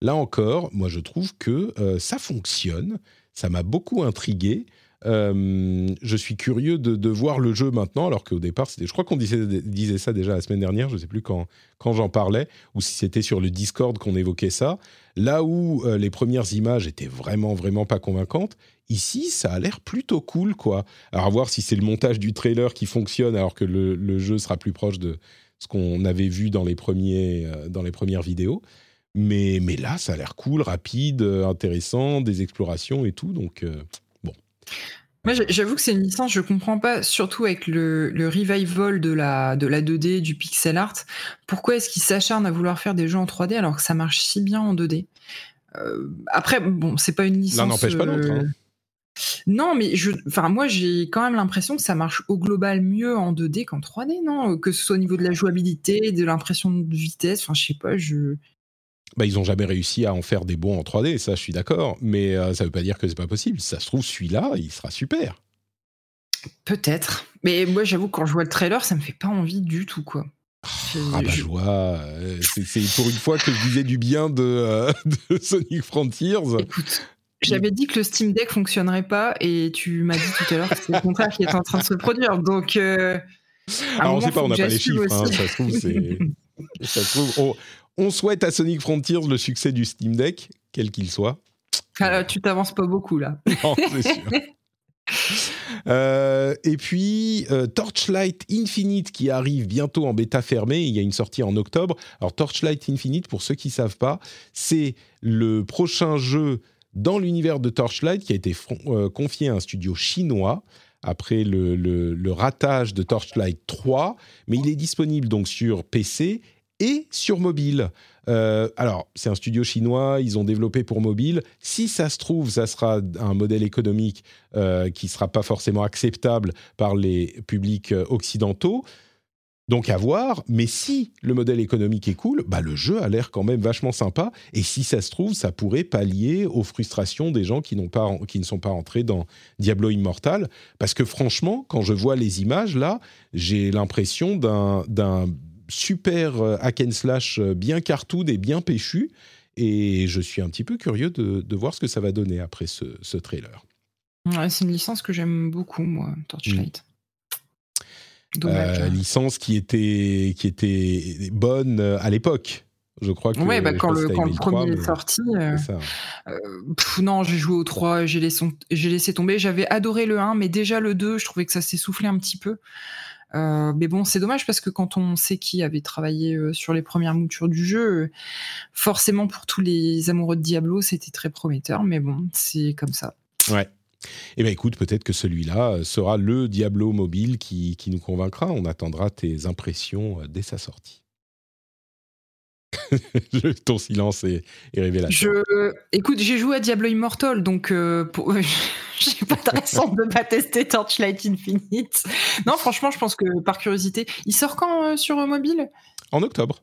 là encore, moi je trouve que euh, ça fonctionne, ça m'a beaucoup intrigué. Euh, je suis curieux de, voir le jeu maintenant, alors qu'au départ, je crois qu'on disait, ça déjà la semaine dernière, je ne sais plus quand, j'en parlais, ou si c'était sur le Discord qu'on évoquait ça. Là où euh, les premières images étaient vraiment, vraiment pas convaincantes, ici, ça a l'air plutôt cool, quoi. Alors, à voir si c'est le montage du trailer qui fonctionne, alors que le, jeu sera plus proche de ce qu'on avait vu dans les, premiers, euh, dans les premières vidéos. Mais, mais là, ça a l'air cool, rapide, intéressant, des explorations et tout, donc... Euh, moi, j'avoue que c'est une licence, je comprends pas, surtout avec le, le, revival de la, de la 2D, du pixel art. Pourquoi est-ce qu'ils s'acharnent à vouloir faire des jeux en 3D alors que ça marche si bien en 2D euh, Après, bon, c'est pas une licence. L'un n'empêche pas l'autre. Hein. Non, mais je, enfin, moi, j'ai quand même l'impression que ça marche au global mieux en 2D qu'en 3D, non? Que ce soit au niveau de la jouabilité, de l'impression de vitesse, enfin, je sais pas, je, bah, ils n'ont jamais réussi à en faire des bons en 3D, ça je suis d'accord, mais euh, ça ne veut pas dire que c'est pas possible. Ça se trouve, celui-là, il sera super. Peut-être. Mais moi, j'avoue, quand je vois le trailer, ça me fait pas envie du tout, quoi. Ah bah je vois, c'est pour une fois que je disais du bien de, euh, de Sonic Frontiers. Écoute, j'avais dit que le Steam Deck fonctionnerait pas et tu m'as dit tout à l'heure que c'est le contraire qui est en train de se produire. Donc, euh, alors on sait pas, on n'a pas les chiffres. Hein, ça se trouve, c'est. ça se trouve, on, on souhaite à Sonic Frontiers le succès du Steam Deck, quel qu'il soit. Alors, tu t'avances pas beaucoup là. Non, c'est sûr. Euh, et puis euh, Torchlight Infinite qui arrive bientôt en bêta fermée. Il y a une sortie en octobre. Alors Torchlight Infinite, pour ceux qui savent pas, c'est le prochain jeu dans l'univers de Torchlight qui a été euh, confié à un studio chinois après le, le, le, ratage de Torchlight 3, mais il est disponible donc sur PC et sur mobile. Euh, alors, c'est un studio chinois, ils ont développé pour mobile. Si ça se trouve, ça sera un modèle économique euh, qui ne sera pas forcément acceptable par les publics euh, occidentaux. Donc à voir, mais si le modèle économique est cool, bah le jeu a l'air quand même vachement sympa. Et si ça se trouve, ça pourrait pallier aux frustrations des gens qui, n'ont pas, qui ne sont pas entrés dans Diablo Immortal. Parce que franchement, quand je vois les images là, j'ai l'impression d'un, d'un super euh, hack and slash euh, bien cartoon et bien péchu. Et je suis un petit peu curieux de, de voir ce que ça va donner après ce, ce trailer. Ouais, c'est une licence que j'aime beaucoup, moi, Torchlight. Mmh. Dommage. Euh, licence qui était, qui était bonne à l'époque. Je crois que. Ouais, bah quand, le, quand le, premier 3, est sorti. Euh, euh, pff, non, j'ai joué au 3, j'ai laissé, laissé, tomber. J'avais adoré le 1, mais déjà le 2, je trouvais que ça s'est soufflé un petit peu. Euh, mais bon, c'est dommage parce que quand on sait qui avait travaillé euh, sur les premières moutures du jeu, euh, forcément pour tous les amoureux de Diablo, c'était très prometteur. Mais bon, c'est comme ça. Ouais. Eh bien écoute, peut-être que celui-là sera le Diablo mobile qui, qui nous convaincra. On attendra tes impressions dès sa sortie. Ton silence est, est révélateur. Je, écoute, j'ai joué à Diablo Immortal, donc euh, pour... j'ai pas de raison de pas tester Torchlight Infinite. Non, franchement, je pense que par curiosité, il sort quand euh, sur mobile? En octobre.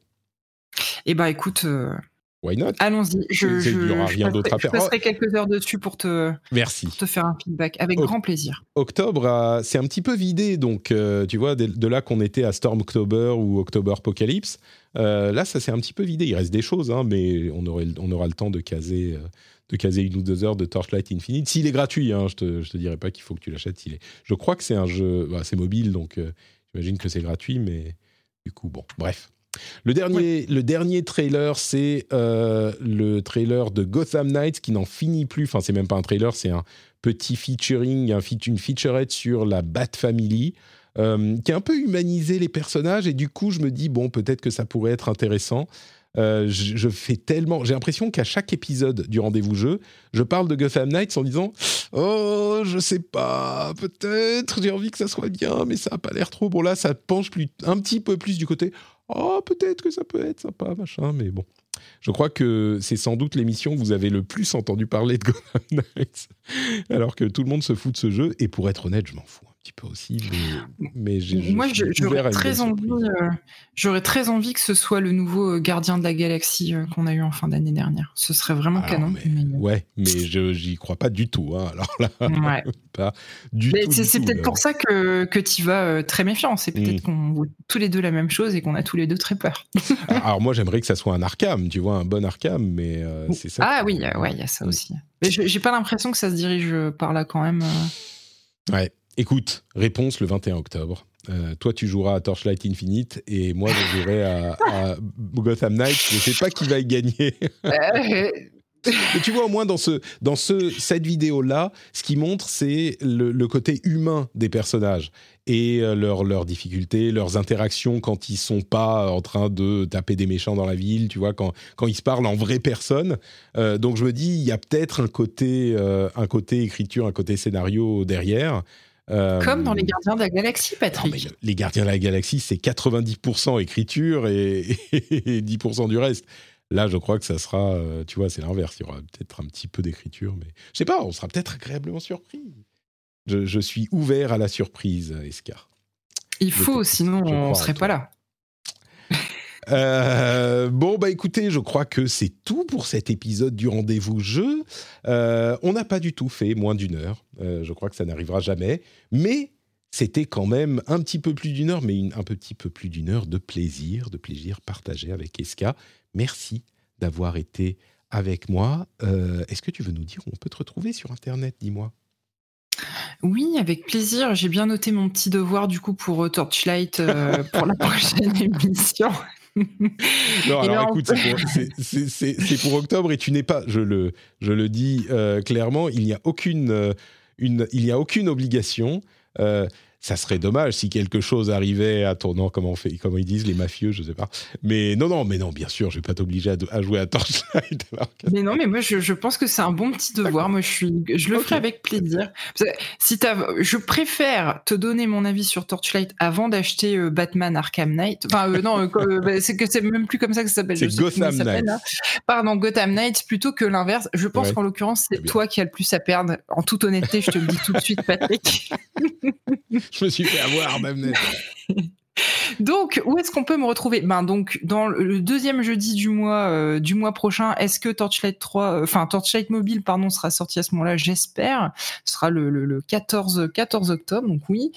Eh ben, écoute. Euh... Why not? Allons-y. Je, je, il aura rien d'autre à faire. Je passerai quelques heures dessus pour te, Merci. Pour te faire un feedback avec o grand plaisir. Octobre, c'est un petit peu vidé, donc euh, tu vois, de, de là qu'on était à Storm October ou October Apocalypse, euh, là, ça s'est un petit peu vidé. Il reste des choses, hein, mais on, aurait, on aura le temps de caser, euh, de caser une ou deux heures de Torchlight Infinite. S'il est gratuit, hein, je ne te, te, dirais pas qu'il faut que tu l'achètes. Est... Je crois que c'est un jeu, bah, c'est mobile, donc euh, j'imagine que c'est gratuit, mais du coup, bon, bref. Le dernier, oui. le dernier trailer, c'est euh, le trailer de Gotham Knights qui n'en finit plus. Enfin, c'est même pas un trailer, c'est un petit featuring, un, une featurette sur la Bat Family. Euh, qui a un peu humanisé les personnages. Et du coup je me dis bon peut-être que ça pourrait être intéressant. Euh, je, fais tellement, j'ai l'impression qu'à chaque épisode du rendez-vous jeu, je parle de Gotham Knights en disant oh je sais pas peut-être j'ai envie que ça soit bien mais ça a pas l'air trop. Bon là ça penche plus un petit peu plus du côté oh peut-être que ça peut être sympa machin. Mais bon je crois que c'est sans doute l'émission où vous avez le plus entendu parler de Gotham Knights alors que tout le monde se fout de ce jeu. Et pour être honnête je m'en fous petit peu aussi, mais, mais j'ai, moi j'aurais très envie, euh, très envie que ce soit le nouveau Gardien de la Galaxie euh, qu'on a eu en fin d'année dernière. Ce serait vraiment Alors, canon. Mais, mais... Ouais, mais je, j'y crois pas du tout. Hein. Alors là, ouais. pas du mais tout. C'est, peut-être pour ça que, que tu vas euh, très méfiant. C'est peut-être Mm. qu'on vaut tous les deux la même chose et qu'on a tous les deux très peur. Alors moi j'aimerais que ça soit un Arkham, tu vois, un bon Arkham, mais euh, c'est ça. Ah oui, euh, ouais, il y a ça aussi. Mais j'ai pas l'impression que ça se dirige euh, par là quand même. euh. Ouais. Écoute, réponse le 21 octobre. Euh, toi, tu joueras à Torchlight Infinite et moi, je jouerai à, à Gotham Knights. Je sais pas qui va y gagner. Euh, Mais tu vois, au moins, dans, ce, dans ce, cette vidéo-là, ce qui montre, c'est le, le côté humain des personnages et euh, leurs difficultés, leurs interactions quand ils sont pas en train de taper des méchants dans la ville, tu vois, quand, quand ils se parlent en vraie personne. Euh, donc, je me dis, il y a peut-être un côté, euh, un côté écriture, un côté scénario derrière. Euh, Comme dans les Gardiens de la Galaxie, non, mais Patrick. le- les Gardiens de la Galaxie, c'est 90% écriture et, et 10% du reste. Là, je crois que ça sera, euh, tu vois, c'est l'inverse. Il y aura peut-être un petit peu d'écriture, mais je sais pas, on sera peut-être agréablement surpris. Je, je suis ouvert à la surprise, Escar. Il faut, sinon on serait toi. pas là. Euh, bon, bah écoutez, je crois que c'est tout pour cet épisode du rendez-vous jeu. Euh, on n'a pas du tout fait moins d'une heure. Euh, je crois que ça n'arrivera jamais. Mais c'était quand même un petit peu plus d'une heure, mais un petit peu plus d'une heure de plaisir, de plaisir partagé avec Eska. Merci d'avoir été avec moi. Est-ce que tu veux nous dire où on peut te retrouver sur Internet Dis-moi? Oui, avec plaisir. J'ai bien noté mon petit devoir du coup pour Torchlight pour la prochaine émission. Non, alors écoute, c'est pour, octobre et tu n'es pas, je le, je le dis euh, clairement, il n'y a aucune, euh, une, il n'y a aucune obligation. Euh, ça serait dommage si quelque chose arrivait à tournant, comment, on fait, comment ils disent, les mafieux, je sais pas. Mais non, non, mais non, bien sûr, je vais pas t'obliger à, jouer à Torchlight. Mais non, mais moi, je, pense que c'est un bon petit devoir. Moi, je, suis, je le ferai avec plaisir. Si je préfère te donner mon avis sur Torchlight avant d'acheter euh, Batman Arkham Knight. Enfin, euh, non, euh, bah, c'est que c'est même plus comme ça que ça s'appelle. C'est Gotham Knight. Pardon, Gotham Knight plutôt que l'inverse. Je pense qu'en l'occurrence, c'est toi qui as le plus à perdre. En toute honnêteté, je te le dis tout de suite, Patrick. je me suis fait avoir même. Donc, où est-ce qu'on peut me retrouver? Ben donc dans le deuxième jeudi du mois euh, du mois prochain, est-ce que Torchlight 3 euh, Torchlight Mobile pardon sera sorti à ce moment-là, j'espère. Ce sera le, 14 14 octobre, donc oui.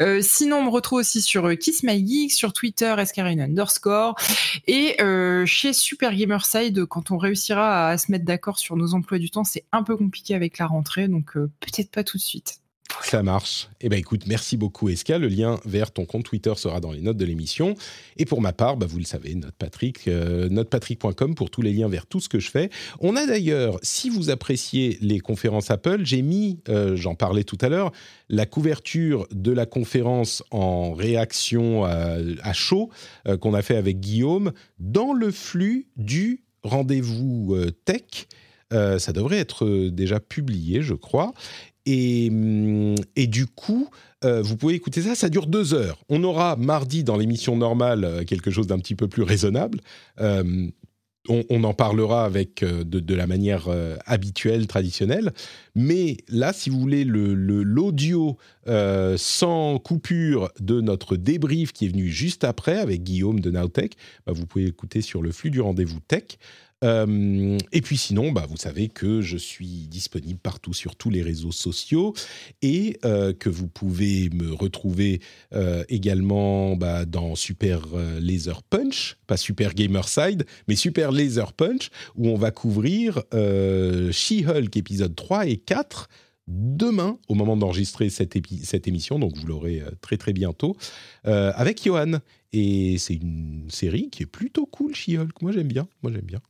Euh, sinon, on me retrouve aussi sur Kiss My Geek, sur Twitter Escarine underscore et chez Super Gamerside quand on réussira à se mettre d'accord sur nos emplois du temps, c'est un peu compliqué avec la rentrée, donc peut-être pas tout de suite. Ça marche. Eh bien, écoute, merci beaucoup, Eska. Le lien vers ton compte Twitter sera dans les notes de l'émission. Et pour ma part, bah, vous le savez, NotePatrick, euh, notepatrick.com pour tous les liens vers tout ce que je fais. On a d'ailleurs, si vous appréciez les conférences Apple, j'ai mis, euh, j'en parlais tout à l'heure, la couverture de la conférence en réaction à, chaud euh, qu'on a fait avec Guillaume dans le flux du rendez-vous tech. ça devrait être déjà publié, je crois. Hum, et, du coup, euh, vous pouvez écouter ça, ça dure deux heures. On aura mardi dans l'émission normale euh, quelque chose d'un petit peu plus raisonnable. Euh, on, en parlera avec de, la manière habituelle, traditionnelle. Mais là, si vous voulez l'audio sans coupure de notre débrief qui est venu juste après avec Guillaume de Nowtech, bah, vous pouvez écouter sur le flux du rendez-vous tech. Euh, et puis sinon, bah, vous savez que je suis disponible partout sur tous les réseaux sociaux et euh, que vous pouvez me retrouver euh, également bah, dans Super Laser Punch, pas Super Gamerside, mais Super Laser Punch, où on va couvrir She-Hulk épisode 3 et 4 demain, au moment d'enregistrer cette, cette, émission, donc vous l'aurez très très bientôt, avec Johan. Et c'est une série qui est plutôt cool, She-Hulk. Moi, j'aime bien. Moi, j'aime bien.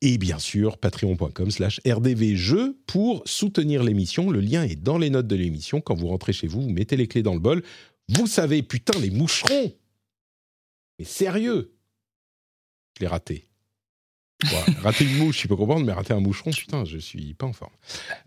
Et bien sûr, patreon.com slash rdvjeux pour soutenir l'émission. Le lien est dans les notes de l'émission. Quand vous rentrez chez vous, vous mettez les clés dans le bol. Vous savez, putain, les moucherons Mais sérieux Je l'ai raté rater une mouche, je peux comprendre, mais rater un moucheron, putain, je suis pas en forme.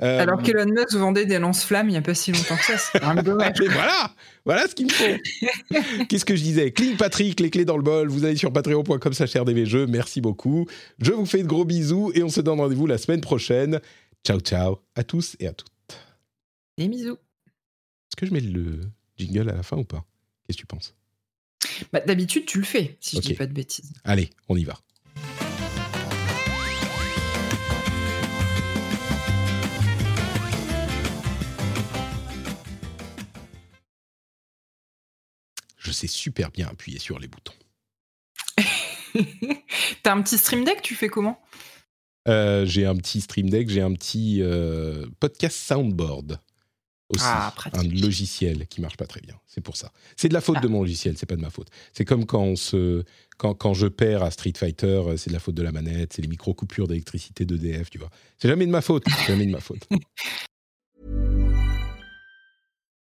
Euh, Alors qu'Elon Musk vendait des lance-flammes il n'y a pas si longtemps que ça, c'est un dommage. voilà, voilà ce qu'il me faut. Qu'est-ce que je disais? Clean Patrick, les clés dans le bol. Vous allez sur patreon.com rdvjeux. Merci beaucoup. Je vous fais de gros bisous et on se donne rendez-vous la semaine prochaine. Ciao, ciao à tous et à toutes. Des bisous. Est-ce que je mets le jingle à la fin ou pas? Qu'est-ce que tu penses? Bah, D'habitude, tu le fais, si je dis pas de bêtises. Allez, on y va. Je sais super bien appuyer sur les boutons. T'as un petit stream deck, tu fais comment? Euh, J'ai un petit stream deck, j'ai un petit euh, podcast soundboard aussi, ah, un logiciel qui marche pas très bien. C'est pour ça. C'est de la faute de ah. mon logiciel, c'est pas de ma faute. C'est comme quand on se, quand, quand, je perds à Street Fighter, euh, c'est de la faute de la manette, c'est les micro coupures d'électricité d'EDF, tu vois. C'est jamais de ma faute, jamais de ma faute.